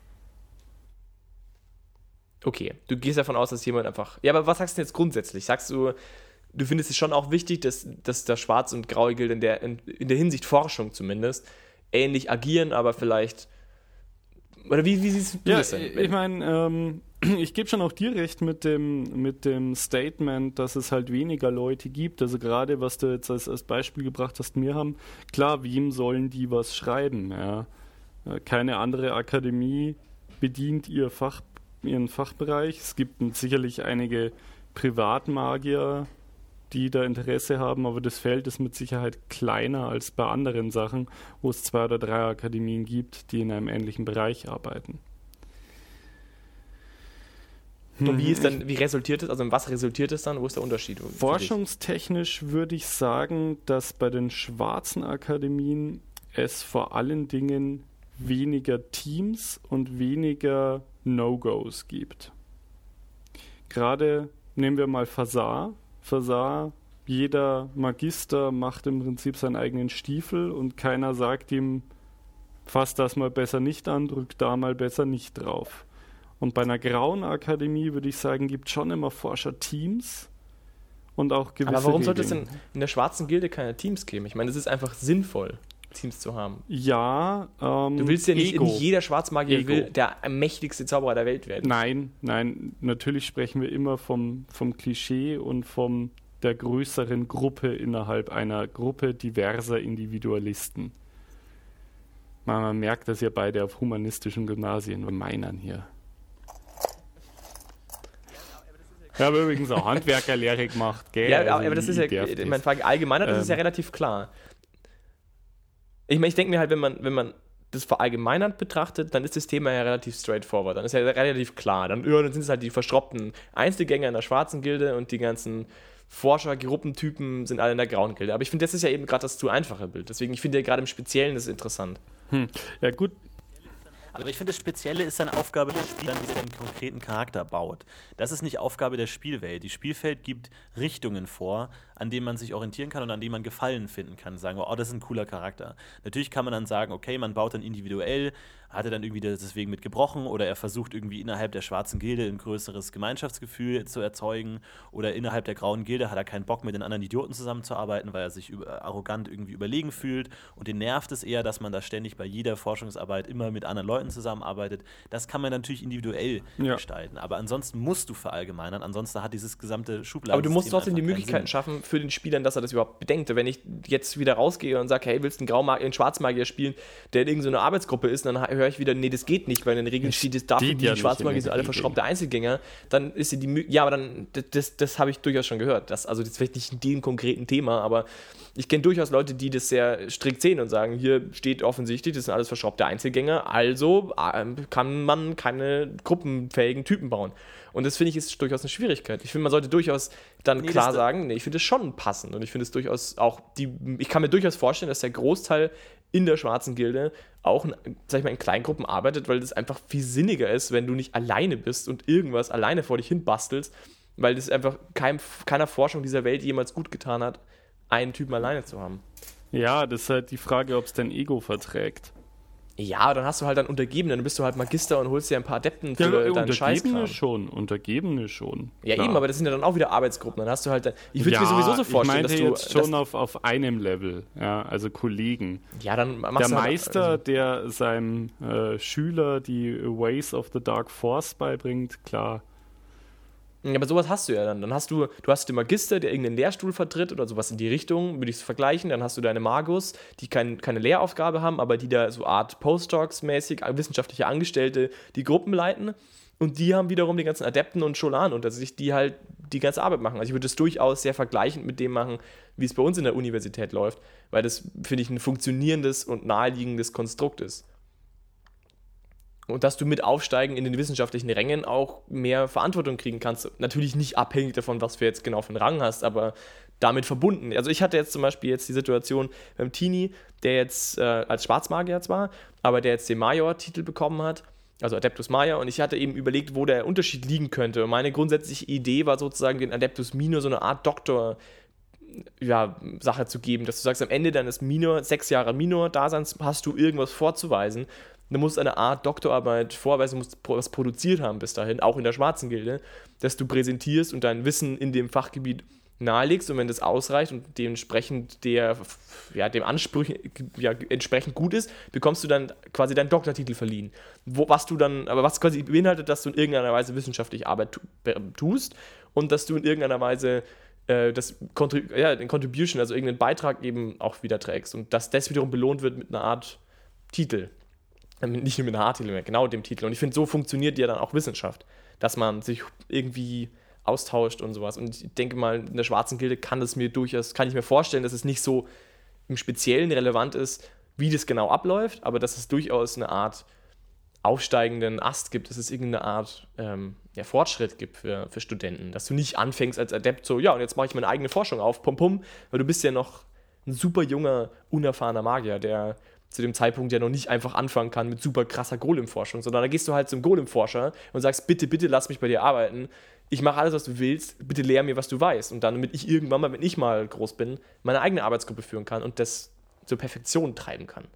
Okay, du gehst davon aus, dass jemand einfach. Ja, aber was sagst du jetzt grundsätzlich? Sagst du, du findest es schon auch wichtig, dass, dass der Schwarz- und Graue Gilde in der, in, in der Hinsicht Forschung zumindest ähnlich agieren, aber vielleicht. Oder wie, wie siehst du ja, das denn? Ich meine, ähm, <clears throat> ich gebe schon auch dir recht mit dem, mit dem Statement, dass es halt weniger Leute gibt. Also gerade, was du jetzt als, als Beispiel gebracht hast, mir haben, klar, wem sollen die was schreiben? Ja? Äh, keine andere Akademie bedient ihr Fach, ihren Fachbereich. Es gibt sicherlich einige Privatmagier, die da Interesse haben, aber das Feld ist mit Sicherheit kleiner als bei anderen Sachen, wo es zwei oder drei Akademien gibt, die in einem ähnlichen Bereich arbeiten. Und wie ist dann, wie resultiert es, also in was resultiert es dann? Wo ist der Unterschied? Forschungstechnisch würde ich sagen, dass bei den schwarzen Akademien es vor allen Dingen weniger Teams und weniger No-Gos gibt. Gerade nehmen wir mal Fasar. Fasar, jeder Magister macht im Prinzip seinen eigenen Stiefel und keiner sagt ihm, fass das mal besser nicht an, drück da mal besser nicht drauf. Und bei einer grauen Akademie würde ich sagen, gibt es schon immer Forscherteams und auch gewisse. Aber warum sollte es denn in der schwarzen Gilde keine Teams geben? Ich meine, es ist einfach sinnvoll. Teams zu haben. Ja, ähm, Du willst ja nicht, Ego. nicht jeder Schwarzmagier Ego. will der mächtigste Zauberer der Welt werden. Nein, nein, natürlich sprechen wir immer vom, vom Klischee und von der größeren Gruppe innerhalb einer Gruppe diverser Individualisten. Man, merkt dass ja beide auf humanistischen Gymnasien meinern hier. Ich habe übrigens auch Handwerkerlehre gemacht, gell? Ja, also aber das ist ja, meine Frage allgemeiner, das ähm, ist ja relativ klar. Ich meine, ich denke mir halt, wenn man, wenn man das verallgemeinert betrachtet, dann ist das Thema ja relativ straightforward. Dann ist ja relativ klar. Dann, ja, dann sind es halt die verschroppten Einzelgänger in der schwarzen Gilde und die ganzen Forscher, Gruppentypen sind alle in der grauen Gilde. Aber ich finde, das ist ja eben gerade das zu einfache Bild. Deswegen, ich finde ja gerade im Speziellen das interessant. Hm. Ja, gut, aber ich finde, das Spezielle ist eine Aufgabe des Spielers, wie er einen konkreten Charakter baut. Das ist nicht Aufgabe der Spielwelt. Die Spielwelt gibt Richtungen vor, an denen man sich orientieren kann und an denen man Gefallen finden kann. Sagen wir, oh, das ist ein cooler Charakter. Natürlich kann man dann sagen, okay, man baut dann individuell hat er dann irgendwie deswegen mit gebrochen oder er versucht irgendwie innerhalb der schwarzen Gilde ein größeres Gemeinschaftsgefühl zu erzeugen oder innerhalb der grauen Gilde hat er keinen Bock mit den anderen Idioten zusammenzuarbeiten, weil er sich arrogant irgendwie überlegen fühlt und den nervt es eher, dass man da ständig bei jeder Forschungsarbeit immer mit anderen Leuten zusammenarbeitet. Das kann man natürlich individuell ja. gestalten, aber ansonsten musst du verallgemeinern, ansonsten hat dieses gesamte Schubladen. Aber du musst trotzdem die Möglichkeiten schaffen für den Spielern, dass er das überhaupt bedenkt. Wenn ich jetzt wieder rausgehe und sage, hey, willst du einen, einen Schwarzmagier spielen, der in irgendeine Arbeitsgruppe ist, dann höre ich wieder, nee, das geht nicht, weil in den Regeln steht, es darf die ja Schwarzmagier sind alle verschraubte Einzelgänger, dann ist sie die Ja, aber dann, das, das habe ich durchaus schon gehört. Das, also das vielleicht nicht in dem konkreten Thema, aber ich kenne durchaus Leute, die das sehr strikt sehen und sagen, hier steht offensichtlich, das sind alles verschraubte Einzelgänger, also ähm, kann man keine gruppenfähigen Typen bauen. Und das finde ich ist durchaus eine Schwierigkeit. Ich finde, man sollte durchaus dann nee, klar sagen, nee, ich finde es schon passend und ich finde es durchaus auch die, ich kann mir durchaus vorstellen, dass der Großteil in der schwarzen Gilde auch sag ich mal, in Kleingruppen arbeitet, weil das einfach viel sinniger ist, wenn du nicht alleine bist und irgendwas alleine vor dich hin bastelst, weil das einfach kein, keiner Forschung dieser Welt jemals gut getan hat, einen Typen alleine zu haben. Ja, das ist halt die Frage, ob es dein Ego verträgt. Ja, dann hast du halt dann Untergebene, dann bist du halt Magister und holst dir ein paar Adepten für ja, deinen Scheiß. Untergebene schon, Untergebene schon. Ja, klar. eben, aber das sind ja dann auch wieder Arbeitsgruppen. Dann hast du halt, ich würde ja, mir sowieso so vorstellen, ich dass du. jetzt schon auf, auf einem Level, ja, also Kollegen. Ja, dann machst Der du halt, Meister, also, der seinem äh, Schüler die Ways of the Dark Force beibringt, klar. Aber sowas hast du ja dann. Dann hast du, du hast den Magister, der irgendeinen Lehrstuhl vertritt oder sowas in die Richtung, würde ich es vergleichen. Dann hast du deine Magus, die kein, keine Lehraufgabe haben, aber die da so Art Postdocs-mäßig, wissenschaftliche Angestellte, die Gruppen leiten. Und die haben wiederum die ganzen Adepten und Scholanen unter sich, die halt die ganze Arbeit machen. Also ich würde es durchaus sehr vergleichend mit dem machen, wie es bei uns in der Universität läuft, weil das, finde ich, ein funktionierendes und naheliegendes Konstrukt ist. Und dass du mit Aufsteigen in den wissenschaftlichen Rängen auch mehr Verantwortung kriegen kannst. Natürlich nicht abhängig davon, was du jetzt genau für einen Rang hast, aber damit verbunden. Also ich hatte jetzt zum Beispiel jetzt die Situation beim Tini, der jetzt äh, als Schwarzmagier zwar, aber der jetzt den Major-Titel bekommen hat, also Adeptus Major, und ich hatte eben überlegt, wo der Unterschied liegen könnte. Und meine grundsätzliche Idee war sozusagen, den Adeptus Minor so eine Art Doktor ja, Sache zu geben, dass du sagst, am Ende deines Minor, sechs Jahre Minor-Daseins hast du irgendwas vorzuweisen du musst eine Art Doktorarbeit vorweisen, du musst was produziert haben bis dahin, auch in der schwarzen Gilde, dass du präsentierst und dein Wissen in dem Fachgebiet nahelegst und wenn das ausreicht und dementsprechend der, ja, dem Anspruch ja, entsprechend gut ist, bekommst du dann quasi deinen Doktortitel verliehen. Wo, was du dann, aber was quasi beinhaltet, dass du in irgendeiner Weise wissenschaftliche Arbeit tust und dass du in irgendeiner Weise äh, das ja, den Contribution, also irgendeinen Beitrag eben auch wieder trägst und dass das wiederum belohnt wird mit einer Art Titel. Nicht nur mit einer mehr, genau dem Titel. Und ich finde, so funktioniert ja dann auch Wissenschaft, dass man sich irgendwie austauscht und sowas. Und ich denke mal, in der schwarzen Gilde kann das mir durchaus, kann ich mir vorstellen, dass es nicht so im Speziellen relevant ist, wie das genau abläuft, aber dass es durchaus eine Art aufsteigenden Ast gibt, dass es irgendeine Art ähm, ja, Fortschritt gibt für, für Studenten. Dass du nicht anfängst als Adept so, ja, und jetzt mache ich meine eigene Forschung auf, pum pum, weil du bist ja noch ein super junger, unerfahrener Magier, der zu dem Zeitpunkt ja noch nicht einfach anfangen kann mit super krasser Golem-Forschung, sondern da gehst du halt zum Golem-Forscher und sagst, bitte, bitte lass mich bei dir arbeiten. Ich mache alles, was du willst, bitte lehr mir, was du weißt. Und dann, damit ich irgendwann mal, wenn ich mal groß bin, meine eigene Arbeitsgruppe führen kann und das zur Perfektion treiben kann.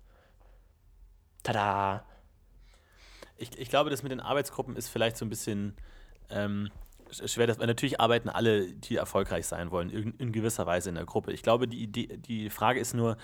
Tada! Ich, ich glaube, das mit den Arbeitsgruppen ist vielleicht so ein bisschen ähm, schwer. Dass, weil natürlich arbeiten alle, die erfolgreich sein wollen, in, in gewisser Weise in der Gruppe. Ich glaube, die, Idee, die Frage ist nur,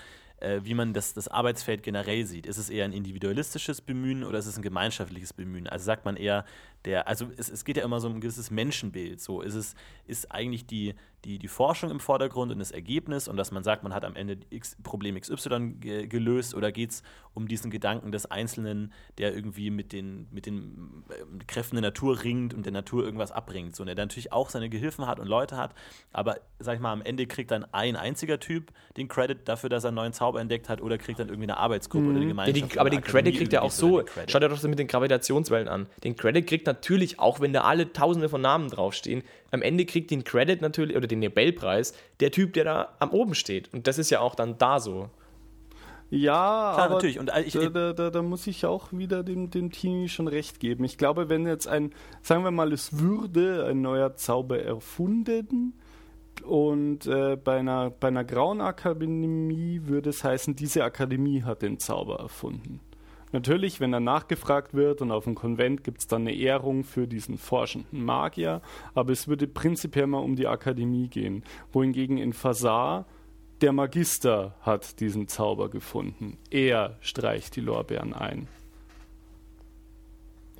äh, wie man das, das Arbeitsfeld generell sieht. Ist es eher ein individualistisches Bemühen oder ist es ein gemeinschaftliches Bemühen? Also sagt man eher, der, also es, es geht ja immer so um ein gewisses Menschenbild. So ist es, ist eigentlich die, die, die Forschung im Vordergrund und das Ergebnis und dass man sagt, man hat am Ende X, Problem XY ge gelöst oder geht es um diesen Gedanken des Einzelnen, der irgendwie mit den, mit den äh, Kräften der Natur ringt und der Natur irgendwas abbringt. So, und der natürlich auch seine Gehilfen hat und Leute hat, aber sag ich mal, am Ende kriegt dann ein einziger Typ den Credit dafür, dass er einen neuen Zauber entdeckt hat oder kriegt dann irgendwie eine Arbeitsgruppe mhm. oder die Gemeinschaft. Die, aber den Credit kriegt er auch so. Schaut er doch mit den Gravitationswellen an. Den Credit kriegt natürlich, auch wenn da alle tausende von Namen draufstehen, am Ende kriegt den Credit natürlich, oder den Nobelpreis, der Typ, der da am oben steht. Und das ist ja auch dann da so. Ja, Klar, aber natürlich. Und ich, da, da, da, da, muss ich auch wieder dem, dem Teenie schon recht geben. Ich glaube, wenn jetzt ein, sagen wir mal, es würde ein neuer Zauber erfunden und äh, bei, einer, bei einer grauen Akademie würde es heißen, diese Akademie hat den Zauber erfunden. Natürlich, wenn dann nachgefragt wird und auf dem Konvent gibt es dann eine Ehrung für diesen forschenden Magier, aber es würde prinzipiell mal um die Akademie gehen. Wohingegen in Fasar der Magister hat diesen Zauber gefunden. Er streicht die Lorbeeren ein.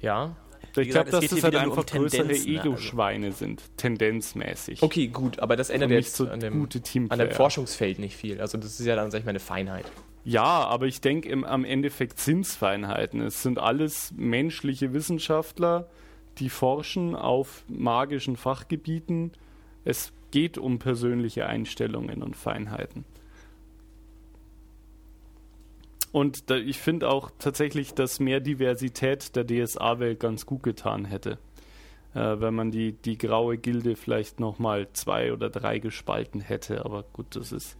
Ja. Ich glaube, dass das halt einfach um größere also Ego-Schweine also. sind, tendenzmäßig. Okay, gut, aber das ändert jetzt so an, dem, an dem Forschungsfeld nicht viel. Also das ist ja dann, sag ich mal, eine Feinheit. Ja, aber ich denke, am Endeffekt sind es Feinheiten. Es sind alles menschliche Wissenschaftler, die forschen auf magischen Fachgebieten. Es geht um persönliche Einstellungen und Feinheiten. Und da, ich finde auch tatsächlich, dass mehr Diversität der DSA-Welt ganz gut getan hätte. Äh, wenn man die, die graue Gilde vielleicht nochmal zwei oder drei gespalten hätte. Aber gut, das ist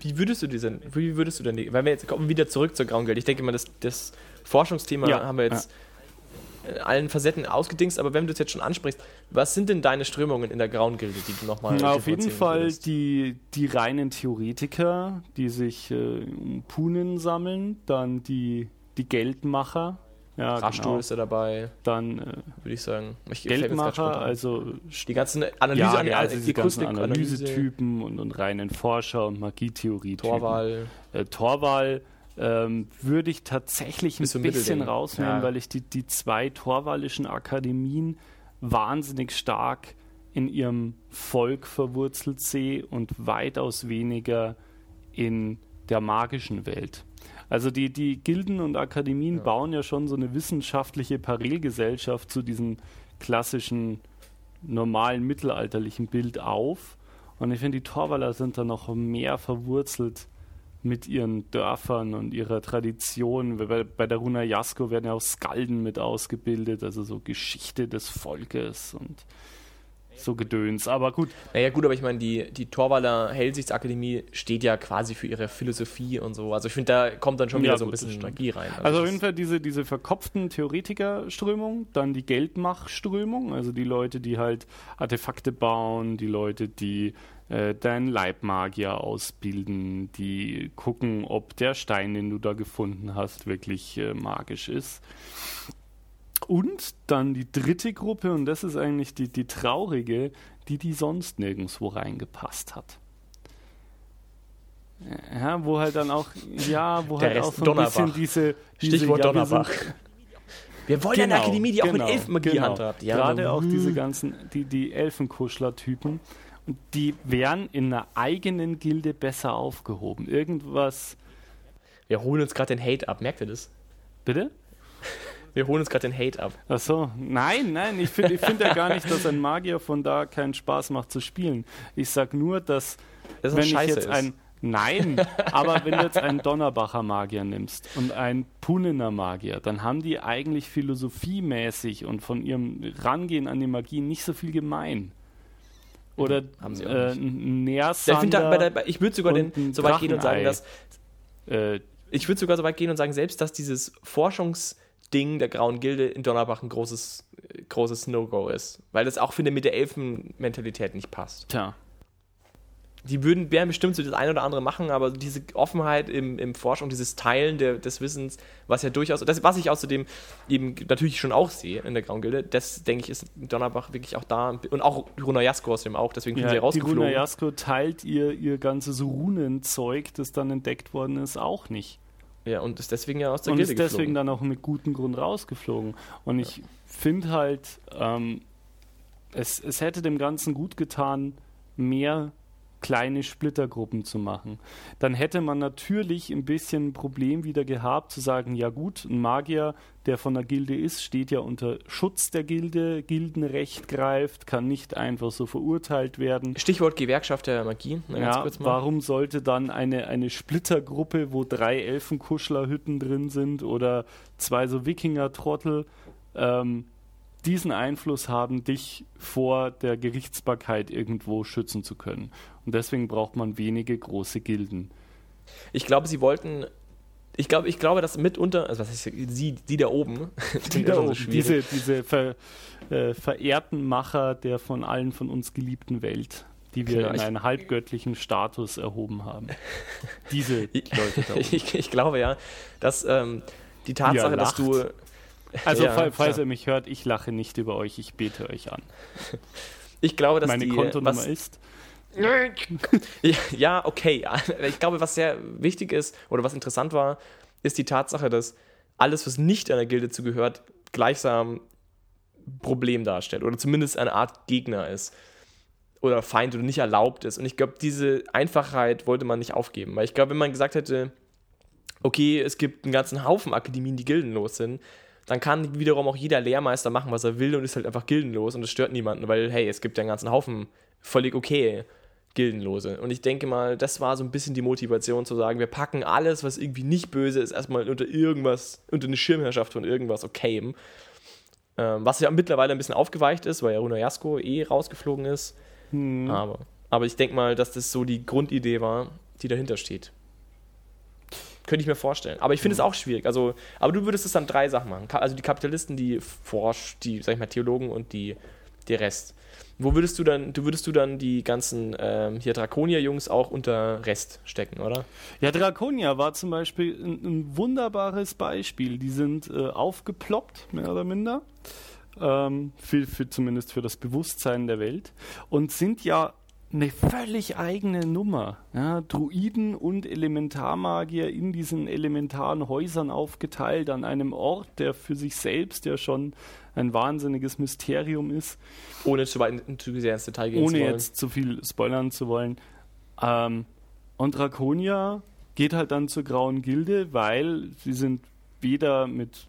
wie würdest du diesen, wie würdest du denn, weil wir jetzt kommen wieder zurück zur Grauen Geld. Ich denke mal, das, das Forschungsthema ja, haben wir jetzt ja. in allen Facetten ausgedingst, aber wenn du es jetzt schon ansprichst, was sind denn deine Strömungen in der Grauen Gilde, die du nochmal Na, Auf jeden Fall die, die reinen Theoretiker, die sich äh, um Punen sammeln, dann die, die Geldmacher, ja, Raschstuhl genau. ist er dabei. Dann äh, würde ich sagen. Ich, Geldmacher, also die ganzen Analyse, ja, ja, also die ganzen Analysetypen und, und reinen Forscher und Magietheorie. Torwahl. Äh, Torwahl ähm, würde ich tatsächlich ein bisschen rausnehmen, ja. weil ich die, die zwei torwallischen Akademien wahnsinnig stark in ihrem Volk verwurzelt sehe und weitaus weniger in der magischen Welt. Also die, die Gilden und Akademien Ja. bauen ja schon so eine wissenschaftliche Parallelgesellschaft zu diesem klassischen normalen mittelalterlichen Bild auf. Und ich finde, die Torwaller sind da noch mehr verwurzelt mit ihren Dörfern und ihrer Tradition. Bei, bei der Runa Jasko werden ja auch Skalden mit ausgebildet, also so Geschichte des Volkes und so Gedöns. Aber gut, Naja, gut, aber ich meine, die, die Torwaller Hellsichtsakademie steht ja quasi für ihre Philosophie und so. Also ich finde, da kommt dann schon Ja, wieder so ein bisschen stimmt. Magie rein. Also auf das- jeden Fall diese, diese verkopften Theoretikerströmung, dann die Geldmachströmung, also die Leute, die halt Artefakte bauen, die Leute, die äh, deinen Leibmagier ausbilden, die gucken, ob der Stein, den du da gefunden hast, wirklich äh, magisch ist. Und dann die dritte Gruppe, und das ist eigentlich die, die traurige, die die sonst nirgendwo reingepasst hat. Ja, wo halt dann auch, ja, wo Der halt Rest auch so ein Donnerbach. bisschen diese, diese Stichwort ja, wir Donnerbach. sind- Wir wollen eine Akademie, die auch mit genau, Elfenmagie genau. handhabt. Ja, Gerade so, auch hm. diese ganzen, die, die Elfenkuschler-Typen. Und die wären in einer eigenen Gilde besser aufgehoben. Irgendwas. Wir holen uns gerade den Hate ab. Merkt ihr das? Bitte? Wir holen uns gerade den Hate ab. Ach so, nein, nein, ich finde ich find ja gar nicht, dass ein Magier von da keinen Spaß macht zu spielen. Ich sag nur, dass Das wenn ich jetzt ist. ein Nein, aber wenn du jetzt einen Donnerbacher Magier nimmst und einen Punener Magier, dann haben die eigentlich philosophiemäßig und von ihrem Rangehen an die Magie nicht so viel gemein. Oder Haben sie auch äh, ich, Nersander, der, ich würde sogar den, so weit gehen und sagen, dass äh, ich würde sogar so weit gehen und sagen, selbst dass dieses Forschungsding der Grauen Gilde in Donnerbach ein großes, großes No-Go ist. Weil das auch, finde ich, mit der Elfenmentalität nicht passt. tja, Die würden, werden bestimmt so das eine oder andere machen, aber diese Offenheit im, im Forschung, dieses Teilen der, des Wissens, was ja durchaus, das, was ich außerdem eben natürlich schon auch sehe in der Grauen Gilde, das denke ich ist in Donnerbach wirklich auch da und auch Runa Jasko außerdem auch, deswegen sind sie ja, die rausgeflogen. Runa Jasko teilt ihr, ihr ganzes Runenzeug, das dann entdeckt worden ist, auch nicht. Ja, und ist deswegen ja aus der und Gilde ist deswegen geflogen. dann auch mit gutem Grund rausgeflogen. Und ich finde halt, ähm, es, es hätte dem Ganzen gut getan, mehr kleine Splittergruppen zu machen. Dann hätte man natürlich ein bisschen ein Problem wieder gehabt, zu sagen, ja gut, ein Magier, der von der Gilde ist, steht ja unter Schutz der Gilde, Gildenrecht greift, kann nicht einfach so verurteilt werden. Stichwort Gewerkschaft der Magie, Ja, kurz mal. warum sollte dann eine, eine Splittergruppe, wo drei Elfenkuschlerhütten drin sind oder zwei so Wikinger-Trottel, ähm, diesen Einfluss haben, dich vor der Gerichtsbarkeit irgendwo schützen zu können. Und deswegen braucht man wenige große Gilden. Ich glaube, sie wollten. Ich glaube, ich glaube, dass mitunter, also was ist sie, die da oben, <laughs> Die da so oben, schwierig. diese diese ver, äh, verehrten Macher der von allen von uns geliebten Welt, die wir Genau, in ich- einen halbgöttlichen Status erhoben haben. <laughs> Diese Leute da <laughs> oben. ich, ich glaube ja, dass ähm, die Tatsache, dass du. Also, Ja, fall- falls klar. ihr mich hört, ich lache nicht über euch, ich bete euch an. <laughs> Ich glaube, dass Meine die. Kontonummer was, ist. <laughs> Ja, ja, okay. <laughs> Ich glaube, was sehr wichtig ist oder was interessant war, ist die Tatsache, dass alles, was nicht einer Gilde zugehört, gleichsam Problem darstellt oder zumindest eine Art Gegner ist oder Feind oder nicht erlaubt ist. Und ich glaube, diese Einfachheit wollte man nicht aufgeben, weil ich glaube, wenn man gesagt hätte, okay, es gibt einen ganzen Haufen Akademien, die gildenlos sind, dann kann wiederum auch jeder Lehrmeister machen, was er will und ist halt einfach gildenlos und das stört niemanden, weil, hey, es gibt ja einen ganzen Haufen völlig okay Gildenlose. Und ich denke mal, das war so ein bisschen die Motivation zu sagen, wir packen alles, was irgendwie nicht böse ist, erstmal unter irgendwas, unter eine Schirmherrschaft von irgendwas okayem. Ähm, was ja mittlerweile ein bisschen aufgeweicht ist, weil ja Runa Jasko eh rausgeflogen ist. Hm. Aber, aber ich denke mal, dass das so die Grundidee war, die dahinter steht. Könnte ich mir vorstellen. Aber ich finde es auch schwierig. Also, aber du würdest es dann drei Sachen machen. Also die Kapitalisten, die Forsch, die, sag ich mal, Theologen und die, der Rest. Wo würdest du dann, du würdest du dann die ganzen ähm, hier Draconia-Jungs auch unter Rest stecken, oder? Ja, Draconia war zum Beispiel ein, ein wunderbares Beispiel. Die sind äh, aufgeploppt, mehr oder minder. Ähm, für, für, zumindest für das Bewusstsein der Welt. Und sind ja eine völlig eigene Nummer. Ja, Druiden und Elementarmagier in diesen elementaren Häusern aufgeteilt an einem Ort, der für sich selbst ja schon ein wahnsinniges Mysterium ist. Ohne zu weit zu sehr ins Detail gehen ohne zu wollen. jetzt zu viel spoilern zu wollen. Ähm, und Draconia geht halt dann zur Grauen Gilde, weil sie sind weder mit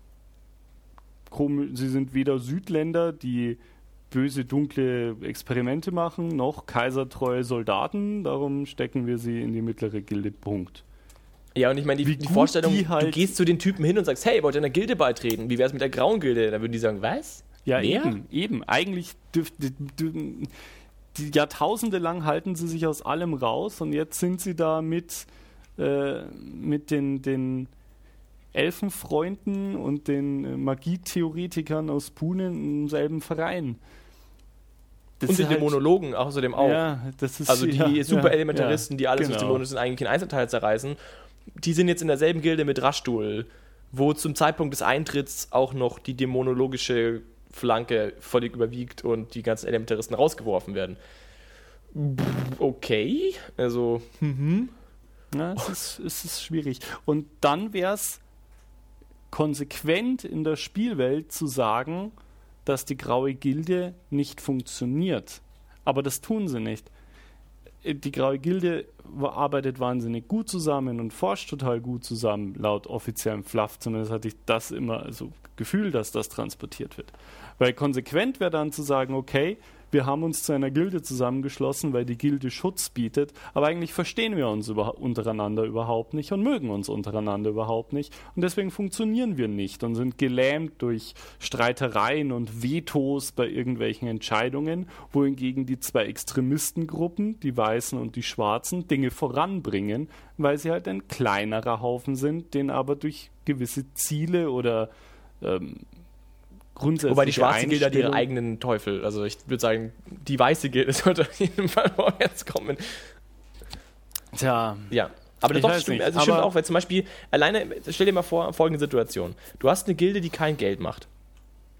komi- sie sind weder Südländer, die böse, dunkle Experimente machen, noch kaisertreue Soldaten. Darum stecken wir sie in die mittlere Gilde. Punkt. Ja, und ich meine, die, die Vorstellung, die du halt- gehst zu den Typen hin und sagst, hey, wollt ihr einer Gilde beitreten? Wie wär's mit der grauen Gilde? Da würden die sagen, was? Ja, Wer? eben, eben. Eigentlich dürfte die, die Jahrtausende lang halten sie sich aus allem raus und jetzt sind sie da mit, äh, mit den, den Elfenfreunden und den äh, Magietheoretikern aus Pune im selben Verein. Das Und den halt- Dämonologen außerdem auch. Ja, das ist Also die ja, Super-Elementaristen, die alles, was genau. dämonisch ist, eigentlich in Einzelteile zerreißen, die sind jetzt in derselben Gilde mit Raschstuhl, wo zum Zeitpunkt des Eintritts auch noch die dämonologische Flanke völlig überwiegt und die ganzen Elementaristen rausgeworfen werden. Okay, also, mhm. Ja, es ist, es ist schwierig. Und dann wäre es konsequent in der Spielwelt zu sagen, dass die graue Gilde nicht funktioniert. Aber das tun sie nicht. Die graue Gilde arbeitet wahnsinnig gut zusammen und forscht total gut zusammen, laut offiziellem Fluff. Zumindest hatte ich das immer so Gefühl, dass das transportiert wird. Weil konsequent wäre dann zu sagen, okay, wir haben uns zu einer Gilde zusammengeschlossen, weil die Gilde Schutz bietet, aber eigentlich verstehen wir uns über, untereinander überhaupt nicht und mögen uns untereinander überhaupt nicht. Und deswegen funktionieren wir nicht und sind gelähmt durch Streitereien und Vetos bei irgendwelchen Entscheidungen, wohingegen die zwei Extremistengruppen, die Weißen und die Schwarzen, Dinge voranbringen, weil sie halt ein kleinerer Haufen sind, den aber durch gewisse Ziele oder ähm, grundsätzlich Wobei die schwarze Gilde hat ihre eigenen Teufel. Also ich würde sagen, die weiße Gilde <laughs> sollte auf jeden Fall vorwärts kommen. Tja, Ja. Aber Ich doch, stimmt, nicht, also stimmt auch, weil zum Beispiel, alleine, stell dir mal vor, folgende Situation. Du hast eine Gilde, die kein Geld macht.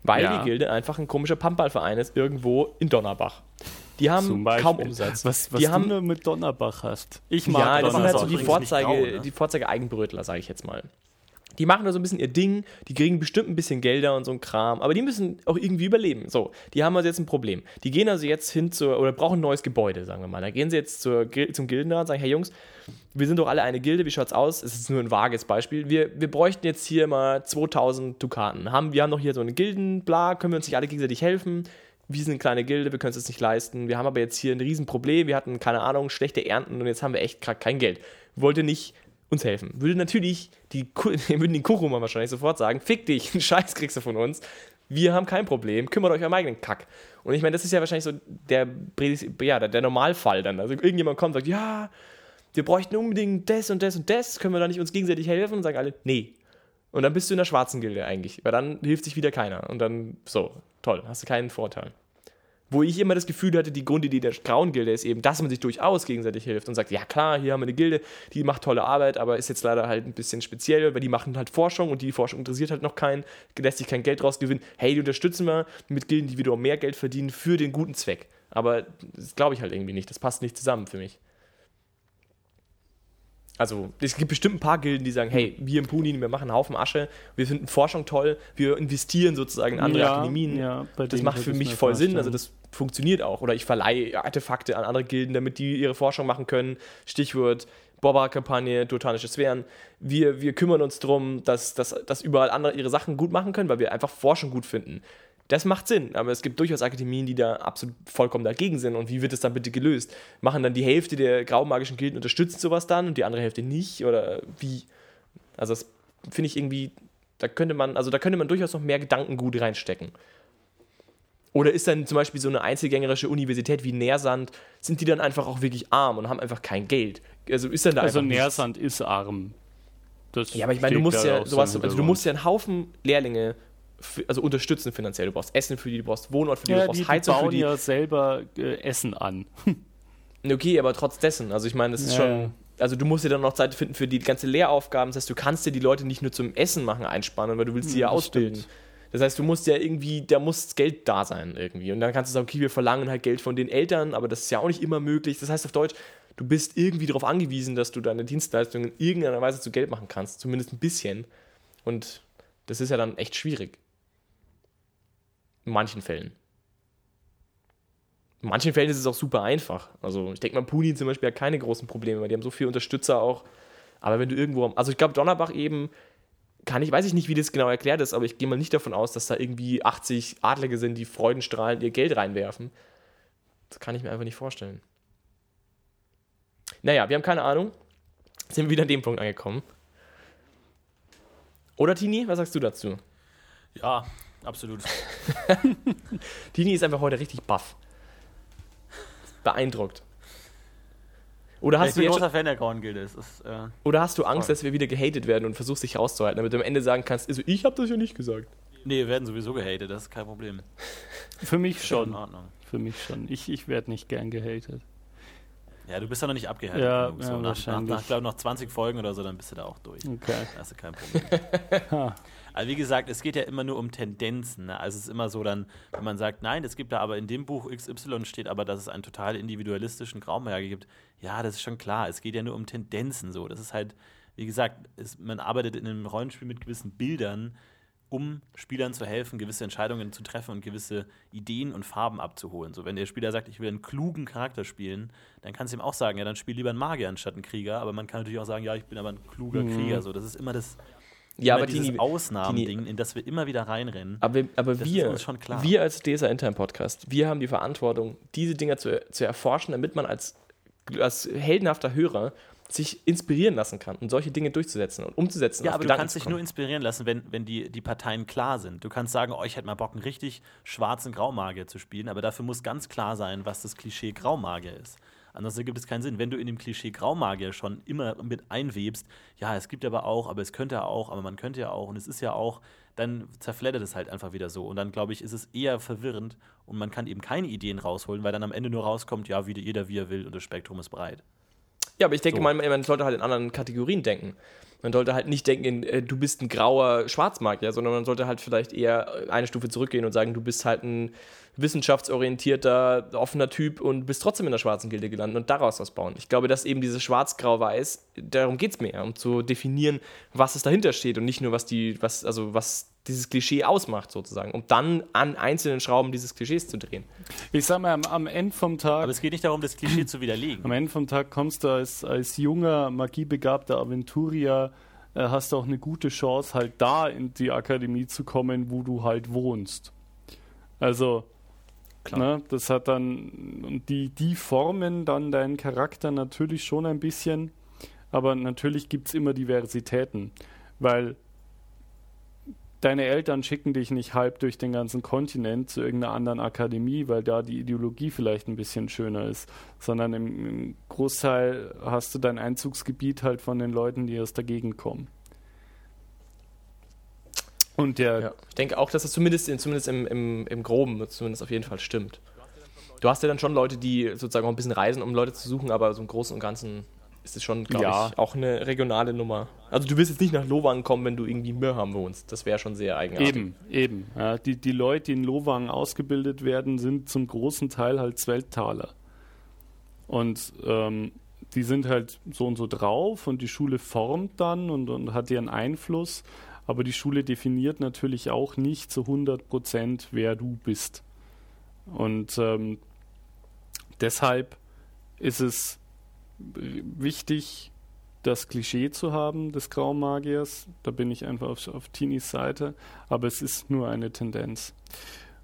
Weil Ja. die Gilde einfach ein komischer Pumpballverein ist, irgendwo in Donnerbach. Die haben kaum Umsatz. Was, was die du haben, nur mit Donnerbach hast. Ich ja, das sind halt so die Vorzeige, ne? die Vorzeige-Eigenbrötler, sage ich jetzt mal. Die machen da so ein bisschen ihr Ding, die kriegen bestimmt ein bisschen Gelder und so ein Kram, aber die müssen auch irgendwie überleben. So, die haben also jetzt ein Problem. Die gehen also jetzt hin zur, oder brauchen ein neues Gebäude, sagen wir mal. Da gehen sie jetzt zur, zum Gildenrat und sagen, hey Jungs, wir sind doch alle eine Gilde, wie schaut's aus? Es ist nur ein vages Beispiel. Wir, wir bräuchten jetzt hier mal 2000 Dukaten. Haben, wir haben doch hier so eine Gilden, bla, können wir uns nicht alle gegenseitig helfen? Wir sind eine kleine Gilde, wir können es jetzt nicht leisten. Wir haben aber jetzt hier ein Riesenproblem. Wir hatten, keine Ahnung, schlechte Ernten und jetzt haben wir echt gerade kein Geld. Wollt ihr nicht uns helfen? Würde natürlich die, <laughs> würden die Kuchumer wahrscheinlich sofort sagen: Fick dich, einen <laughs> Scheiß kriegst du von uns. Wir haben kein Problem, kümmert euch um euren eigenen Kack. Und ich meine, das ist ja wahrscheinlich so der, ja, der Normalfall dann. Also irgendjemand kommt und sagt: Ja, wir bräuchten unbedingt das und das und das, können wir da nicht uns gegenseitig helfen? Und sagen alle, nee. Und dann bist du in der schwarzen Gilde eigentlich, weil dann hilft sich wieder keiner. Und dann, so, toll, hast du keinen Vorteil. Wo ich immer das Gefühl hatte, die Grundidee der grauen Gilde ist eben, dass man sich durchaus gegenseitig hilft und sagt, ja klar, hier haben wir eine Gilde, die macht tolle Arbeit, aber ist jetzt leider halt ein bisschen speziell, weil die machen halt Forschung und die Forschung interessiert halt noch keinen, lässt sich kein Geld draus gewinnen. Hey, die unterstützen wir mit Gilden, die wiederum mehr Geld verdienen für den guten Zweck. Aber das glaube ich halt irgendwie nicht, das passt nicht zusammen für mich. Also, es gibt bestimmt ein paar Gilden, die sagen, hey, wir im Punin, wir machen einen Haufen Asche, wir finden Forschung toll, wir investieren sozusagen in andere Ja, Akademien. ja, das macht für ich mich voll Sinn, also das funktioniert auch. Oder ich verleihe Artefakte an andere Gilden, damit die ihre Forschung machen können. Stichwort Boba-Kampagne, Totanische Sphären. Wir, wir kümmern uns darum, dass, dass, dass überall andere ihre Sachen gut machen können, weil wir einfach Forschung gut finden. Das macht Sinn, aber es gibt durchaus Akademien, die da absolut vollkommen dagegen sind. Und wie wird das dann bitte gelöst? Machen dann die Hälfte der graumagischen Gilden unterstützt sowas dann und die andere Hälfte nicht? Oder wie? Also das finde ich irgendwie, da könnte man, also da könnte man durchaus noch mehr Gedankengut reinstecken. Oder ist dann zum Beispiel so eine einzelgängerische Universität wie Närsand, sind die dann einfach auch wirklich arm und haben einfach kein Geld? Also ist dann da Also? Närsand ist arm. Das Ja, aber ich meine, du musst ja sowas, also du musst ja einen Haufen Lehrlinge also unterstützen finanziell. Du brauchst Essen für die, du brauchst Wohnort für die, du Ja, brauchst die, die Heizung für bauen die. ja selber äh, Essen an. <laughs> Okay, aber trotz dessen, also ich meine, das ist Ja, schon, also du musst dir dann noch Zeit finden für die ganze Lehraufgaben. Das heißt, du kannst dir die Leute nicht nur zum Essen machen einspannen, weil du willst sie ja das ausbilden. stimmt. Das heißt, du musst ja irgendwie, da muss Geld da sein irgendwie. Und dann kannst du sagen, okay, wir verlangen halt Geld von den Eltern, aber das ist ja auch nicht immer möglich. Das heißt auf Deutsch, du bist irgendwie darauf angewiesen, dass du deine Dienstleistungen in irgendeiner Weise zu Geld machen kannst. Zumindest ein bisschen. Und das ist ja dann echt schwierig. In manchen Fällen. In manchen Fällen ist es auch super einfach. Also ich denke mal, Puni zum Beispiel hat keine großen Probleme, weil die haben so viele Unterstützer auch. Aber wenn du irgendwo, also ich glaube, Donnerbach eben, kann ich, weiß ich nicht, wie das genau erklärt ist, aber ich gehe mal nicht davon aus, dass da irgendwie 80 Adlige sind, die freudenstrahlend ihr Geld reinwerfen. Das kann ich mir einfach nicht vorstellen. Naja, wir haben keine Ahnung. Sind wir wieder an dem Punkt angekommen. Oder Tini, was sagst du dazu? Ja, absolut. <laughs> Tini ist einfach heute richtig baff. Beeindruckt. Oder ich hast, du bin großer Fan der Grauen Gilde. Ist, äh, oder hast du Angst, Voll. dass wir wieder gehatet werden und versuchst dich rauszuhalten, damit du am Ende sagen kannst, also ich habe das ja nicht gesagt. nee, wir werden sowieso gehatet, das ist kein Problem. Für mich In schon. Ordnung. Für mich schon. Ich, ich werde nicht gern gehatet. Ja, du bist ja noch nicht abgehatet. Ja, genug. ja, so, nach, nach, wahrscheinlich. nach, glaub, noch 20 Folgen oder so, dann bist du da auch durch. Okay. Da hast du kein Problem. <laughs> Also wie gesagt, es geht ja immer nur um Tendenzen. Ne? Also es ist immer so dann, wenn man sagt, nein, es gibt da aber in dem Buch XY steht aber, dass es einen total individualistischen Graumagier gibt. Ja, das ist schon klar. Es geht ja nur um Tendenzen so. Das ist halt, wie gesagt, es, man arbeitet in einem Rollenspiel mit gewissen Bildern, um Spielern zu helfen, gewisse Entscheidungen zu treffen und gewisse Ideen und Farben abzuholen. So, wenn der Spieler sagt, ich will einen klugen Charakter spielen, dann kannst du ihm auch sagen, ja, dann spiel lieber einen Magier anstatt einen Krieger. Aber man kann natürlich auch sagen, ja, ich bin aber ein kluger Mhm. Krieger. So, das ist immer das, Ja, immer aber dieses Tini, Ausnahmending, in das wir immer wieder reinrennen. aber, aber wir, uns schon klar. wir als DSA Intern Podcast, wir haben die Verantwortung, diese Dinger zu, zu erforschen, damit man als, als heldenhafter Hörer sich inspirieren lassen kann und solche Dinge durchzusetzen und umzusetzen. Ja, aber du Gedanken kannst zu dich nur inspirieren lassen, wenn, wenn die, die Parteien klar sind. Du kannst sagen, oh, ich hätte mal Bock, einen richtig schwarzen Graumagier zu spielen, aber dafür muss ganz klar sein, was das Klischee Graumagier ist. Ansonsten gibt es keinen Sinn. Wenn du in dem Klischee Graumagier schon immer mit einwebst, ja, es gibt aber auch, aber es könnte ja auch, aber man könnte ja auch und es ist ja auch, dann zerfleddert es halt einfach wieder so. Und dann, glaube ich, ist es eher verwirrend und man kann eben keine Ideen rausholen, weil dann am Ende nur rauskommt, ja, wie jeder wie er will und das Spektrum ist breit. Ja, aber ich denke, So. man, man sollte halt in anderen Kategorien denken. Man sollte halt nicht denken, äh, du bist ein grauer Schwarzmagier, sondern man sollte halt vielleicht eher eine Stufe zurückgehen und sagen, du bist halt ein wissenschaftsorientierter, offener Typ und bist trotzdem in der schwarzen Gilde gelandet und daraus was bauen. Ich glaube, dass eben dieses Schwarz-Grau-Weiß, darum geht es mir, um zu definieren, was es dahinter steht und nicht nur, was die, was, also was dieses Klischee ausmacht, sozusagen, um dann an einzelnen Schrauben dieses Klischees zu drehen. Ich sag mal, am, am Ende vom Tag. Aber es geht nicht darum, das Klischee zu widerlegen. Am Ende vom Tag kommst du als, als junger, magiebegabter Aventurier, äh, hast du auch eine gute Chance, halt da in die Akademie zu kommen, wo du halt wohnst. Also, ne, das hat dann, die, die formen dann deinen Charakter natürlich schon ein bisschen, aber natürlich gibt es immer Diversitäten, weil deine Eltern schicken dich nicht halb durch den ganzen Kontinent zu irgendeiner anderen Akademie, weil da die Ideologie vielleicht ein bisschen schöner ist, sondern im, im Großteil hast du dein Einzugsgebiet halt von den Leuten, die aus der Gegend kommen. Und der, Ja. Ich denke auch, dass das zumindest, in, zumindest im, im, im Groben zumindest auf jeden Fall stimmt. Du hast ja dann schon Leute, die sozusagen auch ein bisschen reisen, um Leute zu suchen, aber so im Großen und Ganzen ist es schon, glaube Ja. ich, auch eine regionale Nummer. Also du wirst jetzt nicht nach Lowang kommen, wenn du irgendwie in Mürham wohnst. Das wäre schon sehr eigenartig. Eben, eben. Ja, die, die Leute, die in Lowang ausgebildet werden, sind zum großen Teil halt Zwelttaler. Und ähm, die sind halt so und so drauf und die Schule formt dann und, und hat ihren Einfluss. Aber die Schule definiert natürlich auch nicht zu 100 Prozent, wer du bist. Und ähm, deshalb ist es wichtig, das Klischee zu haben des Graumagiers. Da bin ich einfach auf, auf Tinis Seite. Aber es ist nur eine Tendenz.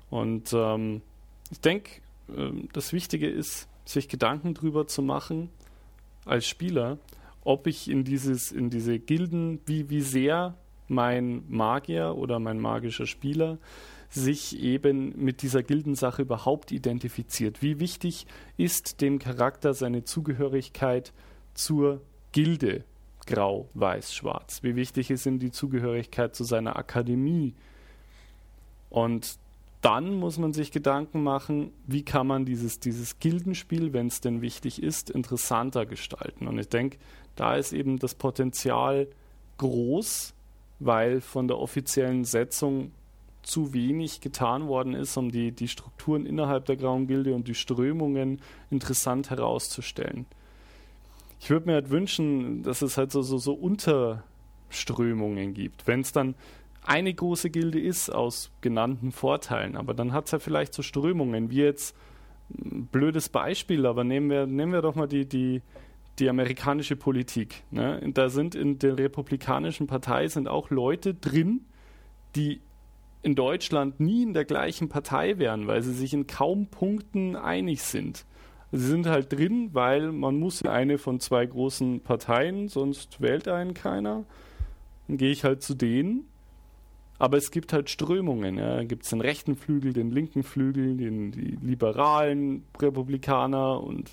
Und ähm, ich denke, ähm, das Wichtige ist, sich Gedanken drüber zu machen als Spieler, ob ich in dieses, in diese Gilden, wie, wie sehr mein Magier oder mein magischer Spieler sich eben mit dieser Gildensache überhaupt identifiziert. Wie wichtig ist dem Charakter seine Zugehörigkeit zur Gilde, grau, weiß, schwarz? Wie wichtig ist ihm die Zugehörigkeit zu seiner Akademie? Und dann muss man sich Gedanken machen, wie kann man dieses, dieses Gildenspiel, wenn es denn wichtig ist, interessanter gestalten. Und ich denke, da ist eben das Potenzial groß, weil von der offiziellen Setzung zu wenig getan worden ist, um die, die Strukturen innerhalb der Grauen Gilde und die Strömungen interessant herauszustellen. Ich würde mir halt wünschen, dass es halt so, so, so Unterströmungen gibt. Wenn es dann eine große Gilde ist aus genannten Vorteilen, aber dann hat es ja vielleicht so Strömungen, wie jetzt ein blödes Beispiel, aber nehmen wir, nehmen wir doch mal die, die, die amerikanische Politik. Ne? Da sind in der republikanischen Partei sind auch Leute drin, die in Deutschland nie in der gleichen Partei wären, weil sie sich in kaum Punkten einig sind. Sie sind halt drin, weil man muss eine von zwei großen Parteien, sonst wählt einen keiner. Dann gehe ich halt zu denen. Aber es gibt halt Strömungen. Ja. Gibt es den rechten Flügel, den linken Flügel, den, die liberalen Republikaner und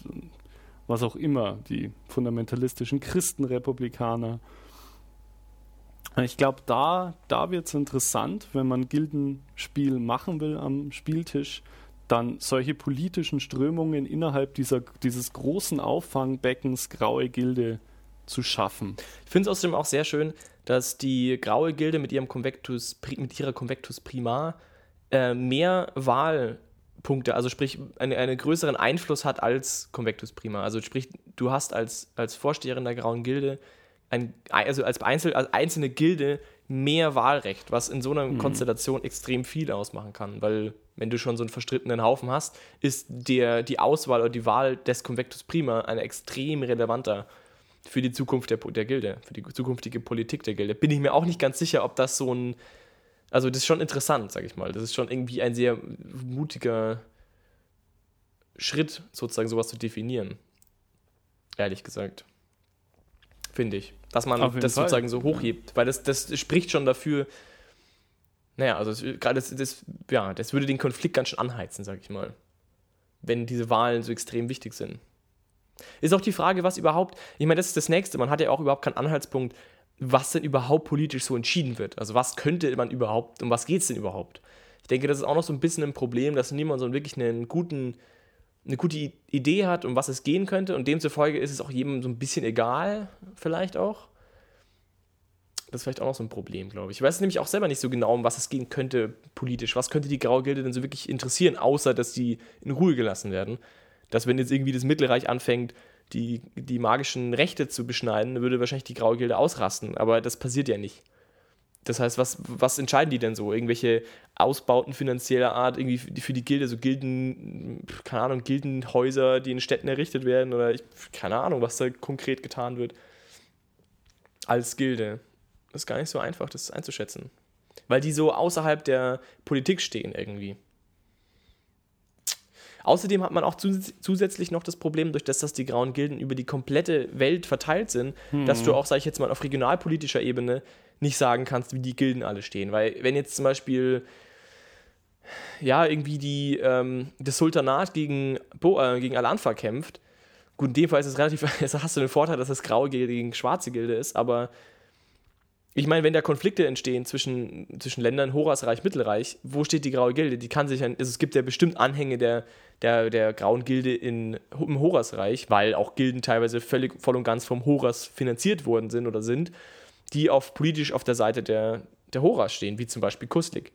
was auch immer, die fundamentalistischen Christenrepublikaner. Ich glaube, da, da wird es interessant, wenn man Gildenspiel machen will am Spieltisch, dann solche politischen Strömungen innerhalb dieser, dieses großen Auffangbeckens Graue Gilde zu schaffen. Ich finde es außerdem auch sehr schön, dass die Graue Gilde mit, ihrem Convectus, mit ihrer Convectus Primar äh, mehr Wahlpunkte, also sprich einen, einen größeren Einfluss hat als Convectus Prima. Also sprich, du hast als, als Vorsteherin der Grauen Gilde ein, also als, Einzel, als einzelne Gilde mehr Wahlrecht, was in so einer mhm. Konstellation extrem viel ausmachen kann, weil wenn du schon so einen verstrittenen Haufen hast, ist der, die Auswahl oder die Wahl des Convectus Prima eine extrem relevanter für die Zukunft der, der Gilde, für die zukünftige Politik der Gilde. Bin ich mir auch nicht ganz sicher, ob das so ein, also das ist schon interessant, sag ich mal. Das ist schon irgendwie ein sehr mutiger Schritt, sozusagen sowas zu definieren. Ehrlich gesagt finde ich. Dass man das Fall. sozusagen so hochhebt. Weil das, das spricht schon dafür, naja, also gerade das, das, ja, das würde den Konflikt ganz schön anheizen, sag ich mal. Wenn diese Wahlen so extrem wichtig sind. Ist auch die Frage, was überhaupt, ich meine, das ist das Nächste, man hat ja auch überhaupt keinen Anhaltspunkt, was denn überhaupt politisch so entschieden wird. Also was könnte man überhaupt, um was geht es denn überhaupt? Ich denke, das ist auch noch so ein bisschen ein Problem, dass niemand so wirklich einen guten eine gute Idee hat, um was es gehen könnte. Und demzufolge ist es auch jedem so ein bisschen egal, vielleicht auch. Das ist vielleicht auch noch so ein Problem, glaube ich. Ich weiß nämlich auch selber nicht so genau, um was es gehen könnte politisch. Was könnte die Graue Gilde denn so wirklich interessieren, außer dass die in Ruhe gelassen werden? Dass, wenn jetzt irgendwie das Mittelreich anfängt, die, die magischen Rechte zu beschneiden, würde wahrscheinlich die Graue Gilde ausrasten. Aber das passiert ja nicht. Das heißt, was, was entscheiden die denn so? Irgendwelche Ausbauten finanzieller Art, irgendwie für die Gilde, so Gilden, keine Ahnung, Gildenhäuser, die in Städten errichtet werden oder ich, keine Ahnung, was da konkret getan wird. Als Gilde. Das ist gar nicht so einfach, das einzuschätzen. Weil die so außerhalb der Politik stehen irgendwie. Außerdem hat man auch zusätzlich noch das Problem, durch das, dass die grauen Gilden über die komplette Welt verteilt sind, hm. dass du auch, sag ich jetzt mal, auf regionalpolitischer Ebene nicht sagen kannst, wie die Gilden alle stehen. Weil wenn jetzt zum Beispiel ja, irgendwie die, ähm, das Sultanat gegen, Bo äh, gegen Al-Anfa kämpft, gut, in dem Fall ist es relativ, <laughs> also hast du den Vorteil, dass das graue Gilde gegen schwarze Gilde ist, aber ich meine, wenn da Konflikte entstehen zwischen, zwischen Ländern, Horasreich, Mittelreich, wo steht die Graue Gilde? Die kann sich, also es gibt ja bestimmt Anhänge der, der, der Grauen Gilde in, im Horasreich, weil auch Gilden teilweise völlig voll und ganz vom Horas finanziert worden sind oder sind die auf, politisch auf der Seite der, der Horas stehen, wie zum Beispiel Kuslik.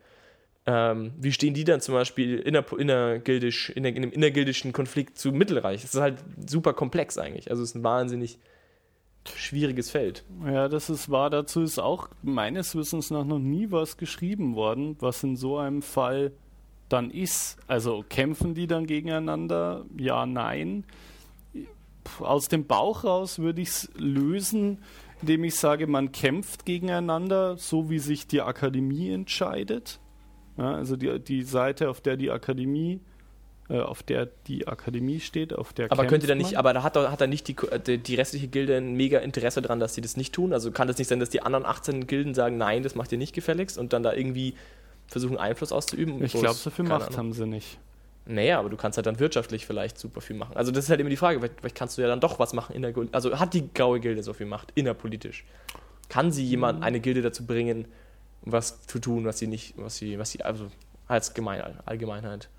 Ähm, wie stehen die dann zum Beispiel inner, innergildisch, in, in einem innergildischen Konflikt zu Mittelreich? Das ist halt super komplex eigentlich. Also es ist ein wahnsinnig schwieriges Feld. Ja, das ist wahr. Dazu ist auch meines Wissens nach noch nie was geschrieben worden, was in so einem Fall dann ist. Also kämpfen die dann gegeneinander? Ja, nein. Aus dem Bauch raus würde ich es lösen, indem ich sage, man kämpft gegeneinander, so wie sich die Akademie entscheidet. Ja, also die, die Seite, auf der die Akademie äh, auf der die Akademie steht, auf der Aber könnte da nicht, aber da hat, hat da nicht die, die, die, restliche Gilde ein mega Interesse daran, dass sie das nicht tun? Also kann das nicht sein, dass die anderen 18 Gilden sagen, nein, das macht ihr nicht gefälligst und dann da irgendwie versuchen, Einfluss auszuüben? Ich glaube, so viel Macht Ahnung. haben sie nicht. Naja, aber du kannst halt dann wirtschaftlich vielleicht super viel machen. Also das ist halt immer die Frage, vielleicht, vielleicht kannst du ja dann doch was machen in der Gilde. Also hat die graue Gilde so viel Macht, innerpolitisch? Kann sie jemand, eine Gilde dazu bringen, was zu tun, was sie nicht, was sie, was sie, also als Gemein, Allgemeinheit.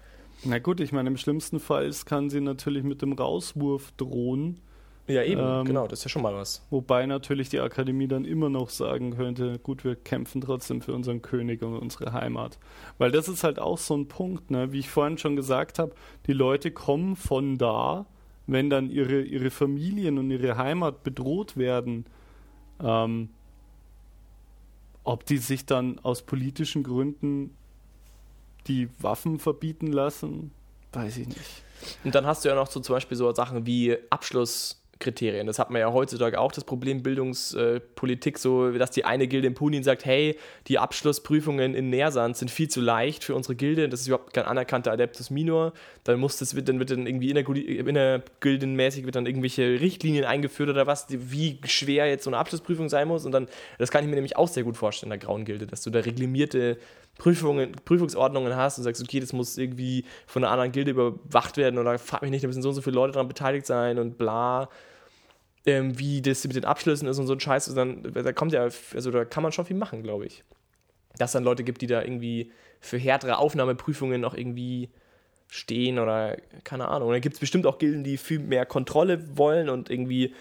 Na gut, ich meine, im schlimmsten Fall kann sie natürlich mit dem Rauswurf drohen. Ja, eben, ähm, genau, das ist ja schon mal was. Wobei natürlich die Akademie dann immer noch sagen könnte, gut, wir kämpfen trotzdem für unseren König und unsere Heimat. Weil das ist halt auch so ein Punkt, ne? wie ich vorhin schon gesagt habe, die Leute kommen von da, wenn dann ihre, ihre Familien und ihre Heimat bedroht werden, ähm, ob die sich dann aus politischen Gründen die Waffen verbieten lassen, weiß ich nicht. Und dann hast du ja noch so zum Beispiel so Sachen wie Abschlusskriterien. Das hat man ja heutzutage auch das Problem Bildungspolitik, so dass die eine Gilde in Punin sagt, hey, die Abschlussprüfungen in Nähersand sind viel zu leicht für unsere Gilde, das ist überhaupt kein anerkannter Adeptus Minor. Dann muss das dann wird dann irgendwie innergildenmäßig wird dann irgendwelche Richtlinien eingeführt oder was, wie schwer jetzt so eine Abschlussprüfung sein muss. Und dann, das kann ich mir nämlich auch sehr gut vorstellen in der Grauen Gilde, dass du da reglimierte Prüfungen, Prüfungsordnungen hast und sagst, okay, das muss irgendwie von einer anderen Gilde überwacht werden oder frag mich nicht, da müssen so und so viele Leute daran beteiligt sein und bla. Ähm, wie das mit den Abschlüssen ist und so ein Scheiß, dann, da kommt ja, also da kann man schon viel machen, glaube ich. Dass es dann Leute gibt, die da irgendwie für härtere Aufnahmeprüfungen noch irgendwie stehen oder keine Ahnung. Und dann gibt es bestimmt auch Gilden, die viel mehr Kontrolle wollen und irgendwie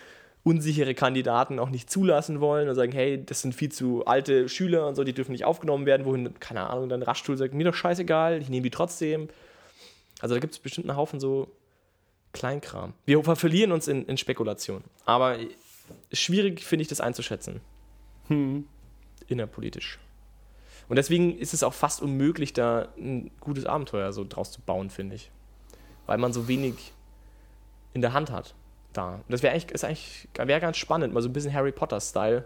unsichere Kandidaten auch nicht zulassen wollen und sagen, hey, das sind viel zu alte Schüler und so, die dürfen nicht aufgenommen werden, wohin, keine Ahnung, dann Raschstuhl sagt, mir doch scheißegal, ich nehme die trotzdem. Also da gibt es bestimmt einen Haufen so Kleinkram. Wir verlieren uns in, in Spekulation. Aber schwierig finde ich das einzuschätzen. Hm. Innerpolitisch. Und deswegen ist es auch fast unmöglich, da ein gutes Abenteuer so draus zu bauen, finde ich. Weil man so wenig in der Hand hat da. Das wäre eigentlich, eigentlich wär ganz spannend, mal so ein bisschen Harry Potter-Style.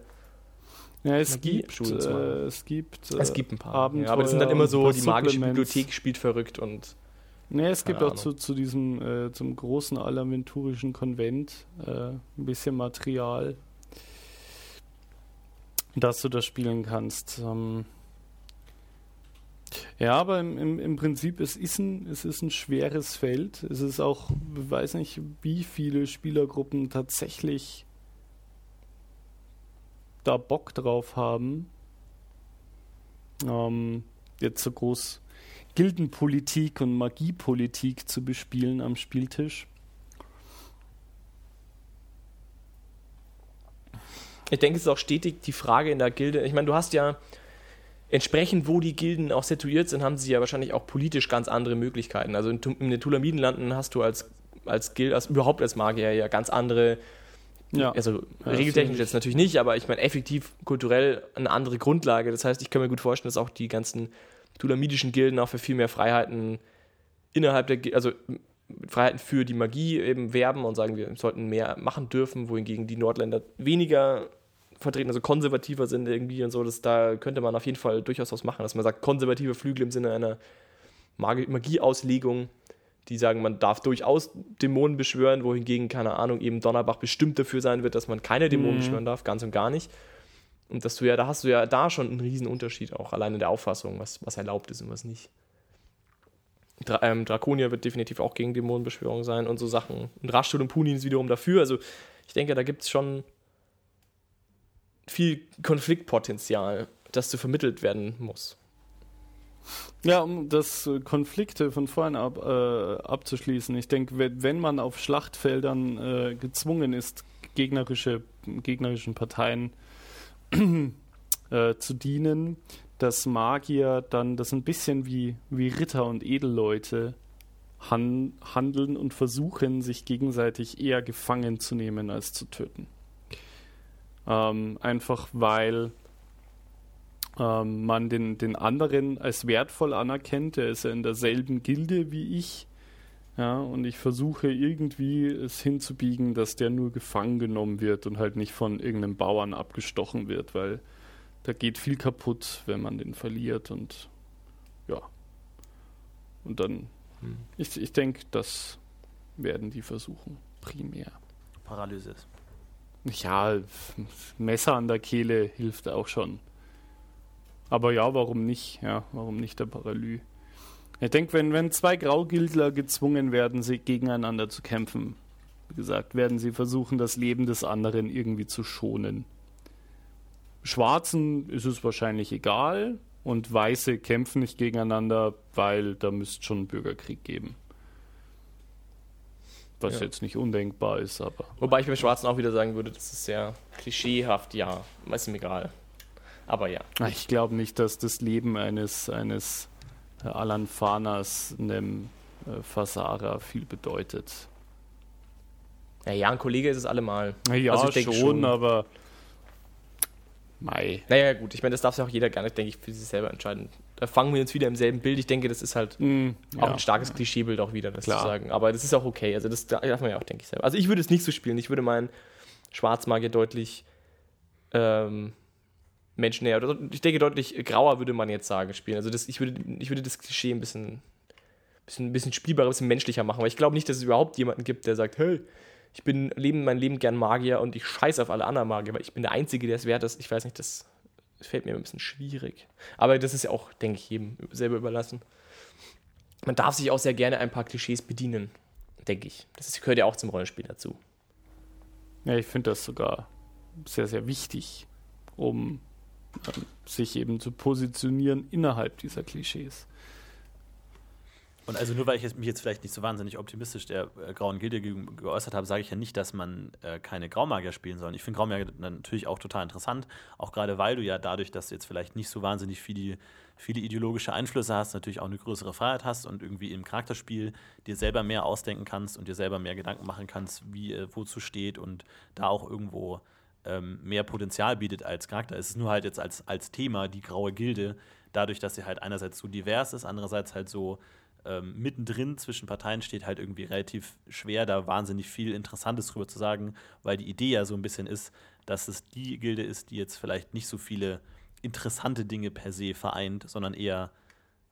Ja, es gibt, äh, es gibt, äh, es gibt ein paar. Abenteuer ja, aber das sind dann immer so, die magische Bibliothek spielt verrückt und. Ne, es gibt auch zu, zu diesem, äh, zum großen alaventurischen Konvent äh, ein bisschen Material, dass du das spielen kannst. Ähm, ja, aber im, im, im Prinzip, es ist, ein, es ist ein schweres Feld. Es ist auch, ich weiß nicht, wie viele Spielergruppen tatsächlich da Bock drauf haben. Ähm, jetzt so groß Gildenpolitik und Magiepolitik zu bespielen am Spieltisch. Ich denke, es ist auch stetig die Frage in der Gilde. Ich meine, du hast ja entsprechend, wo die Gilden auch situiert sind, haben sie ja wahrscheinlich auch politisch ganz andere Möglichkeiten. Also in, in den Tulamidenlanden hast du als, als Gild, als, überhaupt als Magier ja ganz andere, ja. also ja, regeltechnisch jetzt natürlich nicht, aber ich meine effektiv kulturell eine andere Grundlage. Das heißt, ich kann mir gut vorstellen, dass auch die ganzen tulamidischen Gilden auch für viel mehr Freiheiten innerhalb der, also Freiheiten für die Magie eben werben und sagen, wir sollten mehr machen dürfen, wohingegen die Nordländer weniger vertreten, also konservativer sind irgendwie und so, das, da könnte man auf jeden Fall durchaus was machen, dass man sagt, konservative Flügel im Sinne einer Magieauslegung, die sagen, man darf durchaus Dämonen beschwören, wohingegen, keine Ahnung, eben Donnerbach bestimmt dafür sein wird, dass man keine Dämonen mhm. beschwören darf, ganz und gar nicht. Und dass du ja, da hast du ja da schon einen riesen Unterschied auch, allein in der Auffassung, was, was erlaubt ist und was nicht. Dra ähm, Draconia wird definitiv auch gegen Dämonenbeschwörung sein und so Sachen. Und Raschtul und Punin ist wiederum dafür. Also ich denke, da gibt es schon viel Konfliktpotenzial, das zu vermittelt werden muss. Ja, um das Konflikte von vorhin ab, äh, abzuschließen. Ich denke, wenn man auf Schlachtfeldern äh, gezwungen ist, gegnerische, gegnerischen Parteien <clears throat> äh, zu dienen, dass Magier dann das ein bisschen wie, wie Ritter und Edelleute han handeln und versuchen, sich gegenseitig eher gefangen zu nehmen als zu töten. Ähm, einfach weil ähm, man den, den anderen als wertvoll anerkennt. Der ist ja in derselben Gilde wie ich. Ja, und ich versuche irgendwie es hinzubiegen, dass der nur gefangen genommen wird und halt nicht von irgendeinem Bauern abgestochen wird, weil da geht viel kaputt, wenn man den verliert und ja. Und dann, hm. ich, ich denke, das werden die versuchen, primär. Paralysis. Ja, Messer an der Kehle hilft auch schon. Aber ja, warum nicht? Ja, warum nicht der Paralü? Ich denke, wenn, wenn zwei Graugildler gezwungen werden, sich gegeneinander zu kämpfen, wie gesagt, werden sie versuchen, das Leben des anderen irgendwie zu schonen. Schwarzen ist es wahrscheinlich egal und Weiße kämpfen nicht gegeneinander, weil da müsste schon einen Bürgerkrieg geben. Was ja. jetzt nicht undenkbar ist, aber. Wobei ich beim Schwarzen auch wieder sagen würde, das ist sehr klischeehaft, ja. Ist mir egal. Aber ja. Ich glaube nicht, dass das Leben eines, eines äh, Alan Fanas einem äh, Fasara viel bedeutet. Ja, ja, ein Kollege ist es allemal. Ja, also schon, schon, aber Mai. Naja, gut, ich meine, das darf ja auch jeder gar nicht, denke ich, für sich selber entscheiden. Da fangen wir uns wieder im selben Bild. Ich denke, das ist halt Mm, auch ja. ein starkes Klischeebild auch wieder, das Klar. zu sagen. Aber das ist auch okay. Also das darf man ja auch, denke ich, selber. Also ich würde es nicht so spielen. Ich würde meinen Schwarzmagier deutlich ähm, menschennäher oder ich denke deutlich grauer würde man jetzt sagen spielen. Also das, ich, würde, ich würde das Klischee ein bisschen, bisschen, bisschen spielbarer, ein bisschen menschlicher machen. Weil ich glaube nicht, dass es überhaupt jemanden gibt, der sagt, hey, ich bin leben mein Leben gern Magier und ich scheiße auf alle anderen Magier, weil ich bin der Einzige, der es wert ist. Ich weiß nicht, das fällt mir ein bisschen schwierig. Aber das ist ja auch, denke ich, jedem selber überlassen. Man darf sich auch sehr gerne ein paar Klischees bedienen, denke ich. Das gehört ja auch zum Rollenspiel dazu. Ja, ich finde das sogar sehr, sehr wichtig, um ähm, sich eben zu positionieren innerhalb dieser Klischees. Und also nur weil ich mich jetzt vielleicht nicht so wahnsinnig optimistisch der äh, Grauen Gilde gegenüber geäußert habe, sage ich ja nicht, dass man äh, keine Graumagier spielen soll. Ich finde Graumagier natürlich auch total interessant, auch gerade weil du ja dadurch, dass du jetzt vielleicht nicht so wahnsinnig viele, viele ideologische Einflüsse hast, natürlich auch eine größere Freiheit hast und irgendwie im Charakterspiel dir selber mehr ausdenken kannst und dir selber mehr Gedanken machen kannst, wie äh, wozu steht und da auch irgendwo ähm, mehr Potenzial bietet als Charakter. Es ist nur halt jetzt als, als Thema die Graue Gilde, dadurch, dass sie halt einerseits so divers ist, andererseits halt so ähm, mittendrin zwischen Parteien steht, halt irgendwie relativ schwer, da wahnsinnig viel Interessantes drüber zu sagen, weil die Idee ja so ein bisschen ist, dass es die Gilde ist, die jetzt vielleicht nicht so viele interessante Dinge per se vereint, sondern eher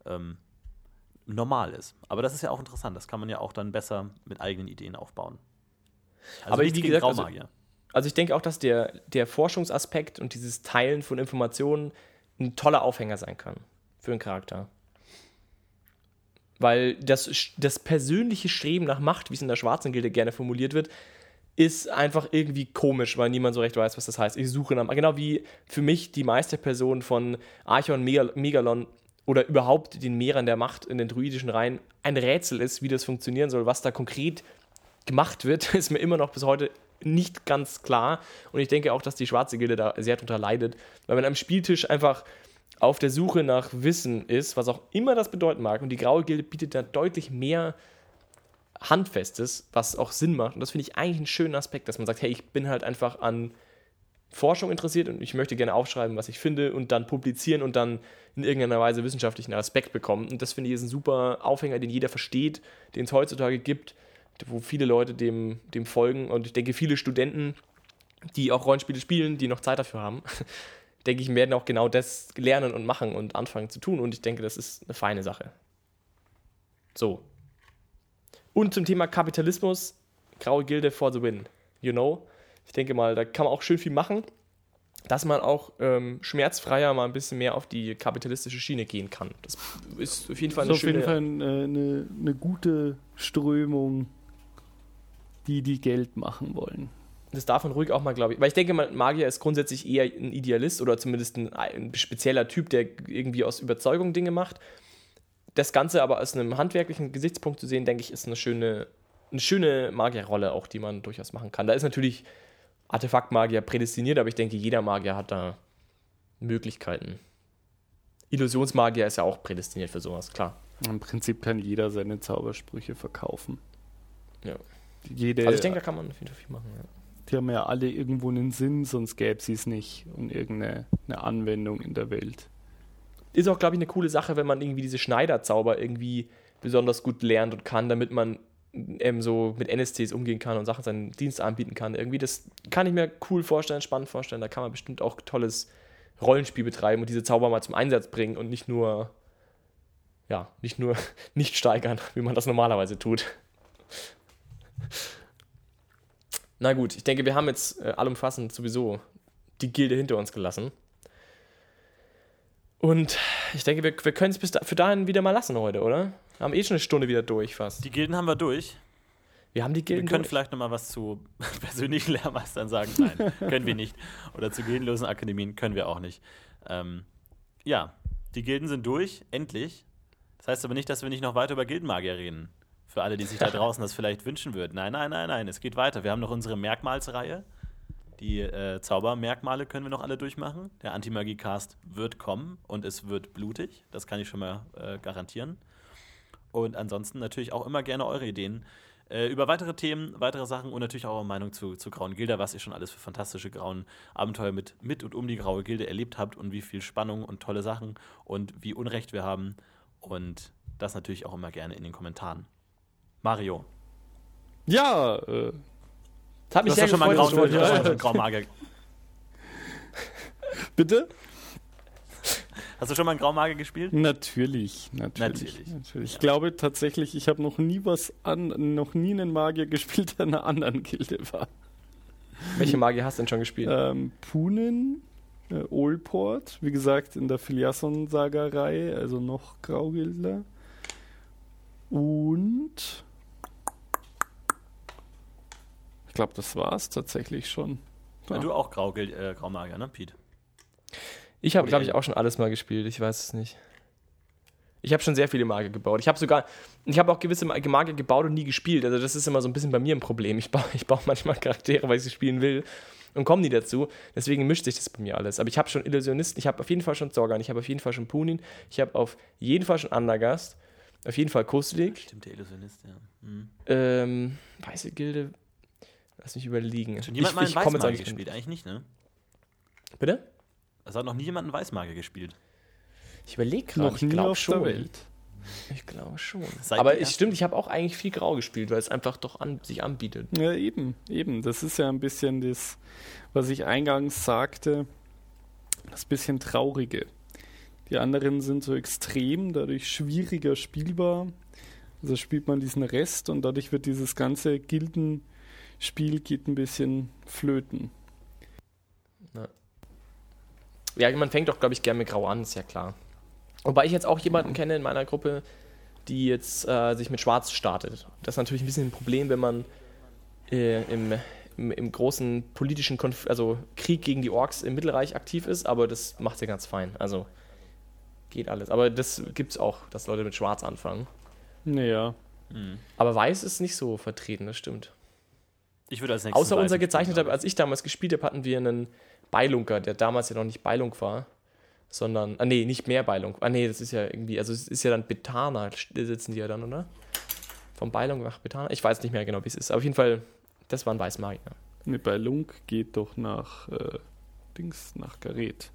ähm, normal ist. Aber das ist ja auch interessant, das kann man ja auch dann besser mit eigenen Ideen aufbauen. Also Aber wie gesagt, also-. Also ich denke auch, dass der, der Forschungsaspekt und dieses Teilen von Informationen ein toller Aufhänger sein kann für einen Charakter. Weil das, das persönliche Streben nach Macht, wie es in der Schwarzen Gilde gerne formuliert wird, ist einfach irgendwie komisch, weil niemand so recht weiß, was das heißt. Ich suche nach, genau wie für mich die Meisterperson von Archon, Megal Megalon oder überhaupt den Mehrern der Macht in den druidischen Reihen ein Rätsel ist, wie das funktionieren soll, was da konkret gemacht wird, <laughs> ist mir immer noch bis heute nicht ganz klar. Und ich denke auch, dass die Schwarze Gilde da sehr drunter leidet, weil man am Spieltisch einfach auf der Suche nach Wissen ist, was auch immer das bedeuten mag. Und die Graue Gilde bietet da deutlich mehr Handfestes, was auch Sinn macht. Und das finde ich eigentlich einen schönen Aspekt, dass man sagt, hey, ich bin halt einfach an Forschung interessiert und ich möchte gerne aufschreiben, was ich finde und dann publizieren und dann in irgendeiner Weise wissenschaftlichen Aspekt bekommen. Und das finde ich ist ein super Aufhänger, den jeder versteht, den es heutzutage gibt, wo viele Leute dem, dem folgen. Und ich denke, viele Studenten, die auch Rollenspiele spielen, die noch Zeit dafür haben, denke ich, werden auch genau das lernen und machen und anfangen zu tun. Und ich denke, das ist eine feine Sache. So. Und zum Thema Kapitalismus, Graue Gilde for the win. You know? Ich denke mal, da kann man auch schön viel machen, dass man auch ähm, schmerzfreier mal ein bisschen mehr auf die kapitalistische Schiene gehen kann. Das ist auf jeden Fall Das ist eine auf schöne... jeden Fall eine, eine, eine gute Strömung, die die Geld machen wollen. Das darf man ruhig auch mal, glaube ich. Weil ich denke Magier ist grundsätzlich eher ein Idealist oder zumindest ein, ein spezieller Typ, der irgendwie aus Überzeugung Dinge macht. Das Ganze aber aus einem handwerklichen Gesichtspunkt zu sehen, denke ich, ist eine schöne, eine schöne Magierrolle auch, die man durchaus machen kann. Da ist natürlich Artefaktmagier prädestiniert, aber ich denke, jeder Magier hat da Möglichkeiten. Illusionsmagier ist ja auch prädestiniert für sowas, klar. Im Prinzip kann jeder seine Zaubersprüche verkaufen. Ja. Jede, Also ich denke, da kann man Fall viel machen. Ja. Die haben ja alle irgendwo einen Sinn, sonst gäbe sie es nicht und irgendeine eine Anwendung in der Welt. ist auch, glaube ich, eine coole Sache, wenn man irgendwie diese Schneiderzauber irgendwie besonders gut lernt und kann, damit man ähm, so mit NSCs umgehen kann und Sachen seinen Dienst anbieten kann. Irgendwie, das kann ich mir cool vorstellen, spannend vorstellen. Da kann man bestimmt auch tolles Rollenspiel betreiben und diese Zauber mal zum Einsatz bringen und nicht nur, ja, nicht nur <laughs> nicht steigern, wie man das normalerweise tut. Na gut, ich denke, wir haben jetzt äh, allumfassend sowieso die Gilde hinter uns gelassen. Und ich denke, wir, wir können es bis da, für dahin wieder mal lassen heute, oder? Wir haben eh schon eine Stunde wieder durch fast. Die Gilden haben wir durch. Wir haben die Wir Gilden können durch. vielleicht noch mal was zu <laughs> persönlichen Lehrmeistern sagen. Nein, <laughs> können wir nicht. Oder zu gildenlosen Akademien können wir auch nicht. Ähm, ja, die Gilden sind durch, endlich. Das heißt aber nicht, dass wir nicht noch weiter über Gildenmagier reden. Für alle, die sich da draußen das vielleicht wünschen würden. Nein, nein, nein, nein, es geht weiter. Wir haben noch unsere Merkmalsreihe. Die äh, Zaubermerkmale können wir noch alle durchmachen. Der Antimagie-Cast wird kommen und es wird blutig. Das kann ich schon mal äh, garantieren. Und ansonsten natürlich auch immer gerne eure Ideen. Äh, über weitere Themen, weitere Sachen und natürlich auch eure Meinung zu, zu Grauen Gilde, was ihr schon alles für fantastische grauen Abenteuer mit, mit und um die Graue Gilde erlebt habt und wie viel Spannung und tolle Sachen und wie Unrecht wir haben. Und das natürlich auch immer gerne in den Kommentaren. Mario, Ja, äh, Das hat mich du hast sehr ja schon mal einen gefreut, grauen, mal einen Graumagier. bitte? Hast du schon mal einen Graumagier gespielt? Natürlich, natürlich, Natürlich. natürlich. Ich glaube tatsächlich, ich habe noch nie was an, noch nie einen Magier <laughs> gespielt, der in einer anderen Gilde war. Welche Magier hast du denn schon gespielt? Ähm, Punin, äh, Olport, wie gesagt, in der Filiasson-Sagerei, also noch Graugildler. Und ich glaube, das war es tatsächlich schon. Ja. Du auch Grau, äh, Graumagier, ne, Pete? Ich habe, glaube ich, auch schon alles mal gespielt. Ich weiß es nicht. Ich habe schon sehr viele Magier gebaut. Ich habe sogar, ich habe auch gewisse Magier gebaut und nie gespielt. Also das ist immer so ein bisschen bei mir ein Problem. Ich baue, <laughs> ich baue manchmal Charaktere, weil ich sie spielen will und komme nie dazu. Deswegen mischt sich das bei mir alles. Aber ich habe schon Illusionisten, ich habe auf jeden Fall schon Zorgan, ich habe auf jeden Fall schon Punin, ich habe auf jeden Fall schon Andergast, auf jeden Fall Kuslik, Stimmt, der Illusionist, ja. Mhm. ähm, Weiße Gilde, lass mich überlegen. Schon jemand mal einen Weißmagier gespielt? Eigentlich nicht, ne? Bitte? Es hat noch nie jemand einen Weißmagier gespielt. Ich überlege gerade, noch ich nie glaube auf schon. der Welt. Ich glaube schon. Seid Aber es stimmt, ich habe auch eigentlich viel Grau gespielt, weil es einfach doch an, sich anbietet. Ja, eben, eben. Das ist ja ein bisschen das, was ich eingangs sagte, das bisschen Traurige. Die anderen sind so extrem, dadurch schwieriger spielbar. Also spielt man diesen Rest und dadurch wird dieses ganze Gildenspiel geht ein bisschen flöten. Ja, man fängt doch, glaube ich, gerne mit Grau an, ist ja klar. Wobei ich jetzt auch jemanden kenne in meiner Gruppe, die jetzt äh, sich mit Schwarz startet. Das ist natürlich ein bisschen ein Problem, wenn man äh, im, im, im großen politischen Konf also Krieg gegen die Orks im Mittelreich aktiv ist, aber das macht sie ganz fein. Also geht alles. Aber das gibt es auch, dass Leute mit Schwarz anfangen. Naja, Mhm. Aber Weiß ist nicht so vertreten, das stimmt. Ich würde als nächstes. Außer unser gezeichneter, als ich damals gespielt habe, hatten wir einen Beilunker, der damals ja noch nicht Beilung war, sondern, ah nee, nicht mehr Beilung. Ah nee, das ist ja irgendwie, also es ist ja dann Betana, sitzen die ja dann, oder? Vom Beilung nach Betana? Ich weiß nicht mehr genau, wie es ist. Aber auf jeden Fall, das war ein Weißmagier. ne, bei Lunk geht doch nach äh, Dings, nach Gareth.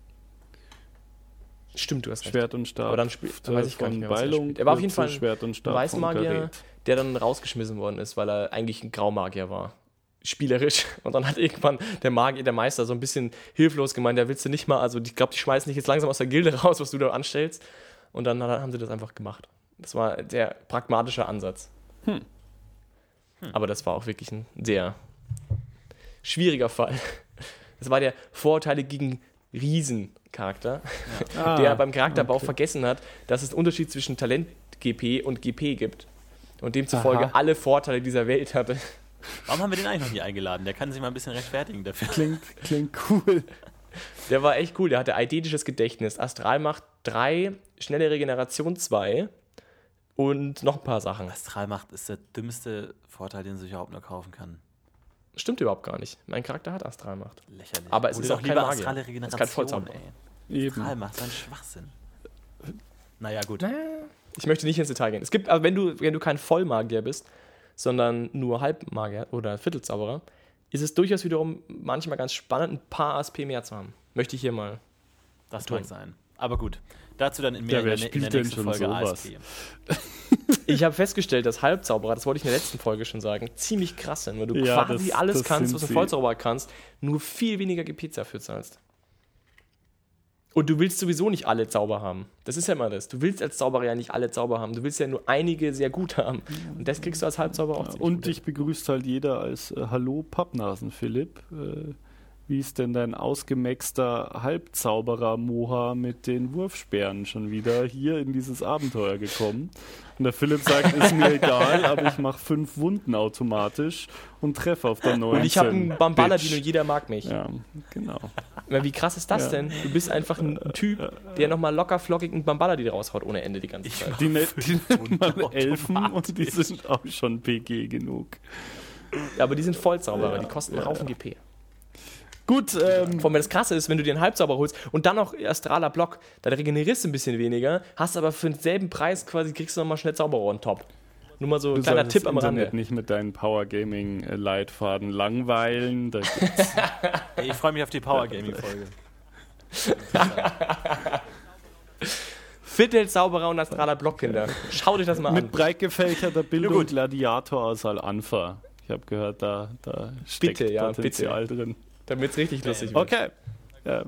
Stimmt, du hast recht. Schwert und Stab. Aber dann spiel- dann weiß ich gar von nicht mehr, was er Beilung spielt. Er war auf jeden Fall ein Schwert und Stab von Weißmagier, der dann rausgeschmissen worden ist, weil er eigentlich ein Graumagier war. Spielerisch. <laughs> Und dann hat irgendwann der Magier, der Meister, so ein bisschen hilflos gemeint, der willst du nicht mal, also ich glaube, die schmeißen dich jetzt langsam aus der Gilde <laughs> raus, was du da anstellst. Und dann hat- haben sie das einfach gemacht. Das war der pragmatische Ansatz. Aber das war auch wirklich ein sehr schwieriger Fall. <laughs> Das war der Vorurteile gegen Riesencharakter Ah, der beim Charakterbau okay. vergessen hat, dass es einen Unterschied zwischen Talent-GP und GP gibt. Und demzufolge Aha. alle Vorteile dieser Welt hatte. Warum haben wir den eigentlich noch nie eingeladen? Der kann sich mal ein bisschen rechtfertigen dafür. Klingt, klingt cool. Der war echt cool, der hatte eidetisches Gedächtnis, Astralmacht 3, schnelle Regeneration 2 und noch ein paar Sachen. Astralmacht ist der dümmste Vorteil, den man sich überhaupt nur kaufen kann. Stimmt überhaupt gar nicht. Mein Charakter hat Astralmacht. Lächerlich. Aber es Hol ist auch doch kein lieber Magier. astrale Es ist Regeneration, kein Vollzauberer. ey. Eben. Astralmacht, so ein Schwachsinn. Naja, gut. Naja, ich möchte nicht ins Detail gehen. Es gibt, also wenn du, wenn du kein Vollmagier bist, sondern nur Halbmagier oder Viertelzauberer, ist es durchaus wiederum manchmal ganz spannend, ein paar ASP mehr zu haben. Möchte ich hier mal Das Ton. mag sein. Aber gut. Dazu dann in, Ja, mehr wer in, der, in spielt der nächsten Folge sowas? ASP. <laughs> Ich habe festgestellt, dass Halbzauberer, das wollte ich in der letzten Folge schon sagen, ziemlich krass sind, weil du Ja, quasi das- alles das kannst, was ein. Vollzauberer kannst, nur viel weniger GP dafür zahlst. Und du willst sowieso nicht alle Zauber haben. Das ist ja immer das. Du willst als Zauberer ja nicht alle Zauber haben. Du willst ja nur einige sehr gut haben. Und das kriegst du als Halbzauberer auch ziemlich Und dich begrüßt halt jeder als äh, Hallo Pappnasen Philipp. Äh, wie ist denn dein ausgemaxter Halbzauberer Moha mit den Wurfsperren schon wieder hier in dieses Abenteuer gekommen? Und der Philipp sagt, ist mir <laughs> egal, aber ich mache fünf Wunden automatisch und treffe auf der 19. Und ich habe einen Bambaladin und jeder mag mich. Ja, genau. Aber Wie krass ist das Ja. denn? Du bist einfach ein Typ, der nochmal locker flockig einen Bambaladin raushaut ohne Ende die ganze Zeit. Die, ne die <laughs> Wunden Elfen und die sind auch schon PG genug. Aber die sind Vollzauberer, die kosten einen Haufen GP. Gut, ähm, Vor allem das Krasse ist, wenn du dir einen Halbzauber holst und dann noch astraler Block, dann regenerierst du ein bisschen weniger, hast aber für denselben Preis quasi, kriegst du nochmal schnell Zauberer on top. Nur mal so ein kleiner Tipp am Internet Rande. nicht mit deinen Power Gaming äh, Leitfaden langweilen. Da gibt's <laughs> Ey, ich freue mich auf die Power Gaming Folge. <laughs> Fidel sauberer und astraler Blockkinder. Schaut euch das mal mit an. breit gefächerter Bildung gut. Gladiator aus Al-Anfa. Ich habe gehört, da, da steckt Bitte, ja, Potenzial drin. Damit es richtig lustig wird. Okay. Ja,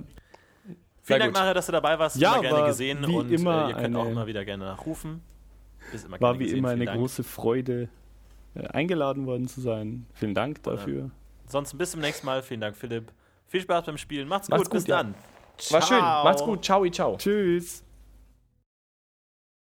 Vielen Dank. Mario, dass du dabei warst. Ja, immer gerne war gesehen wie und immer äh, ihr könnt auch immer wieder gerne nachrufen. Ist immer war gerne wie gesehen. immer eine Dank. große Freude, äh, eingeladen worden zu sein. Vielen Dank dafür. Ansonsten bis zum nächsten Mal. Vielen Dank, Philipp. Viel Spaß beim Spielen. Macht's, Macht's gut. Bis gut, ja. dann. War schön. Ciao. Macht's gut. Ciao, ciao. Tschüss.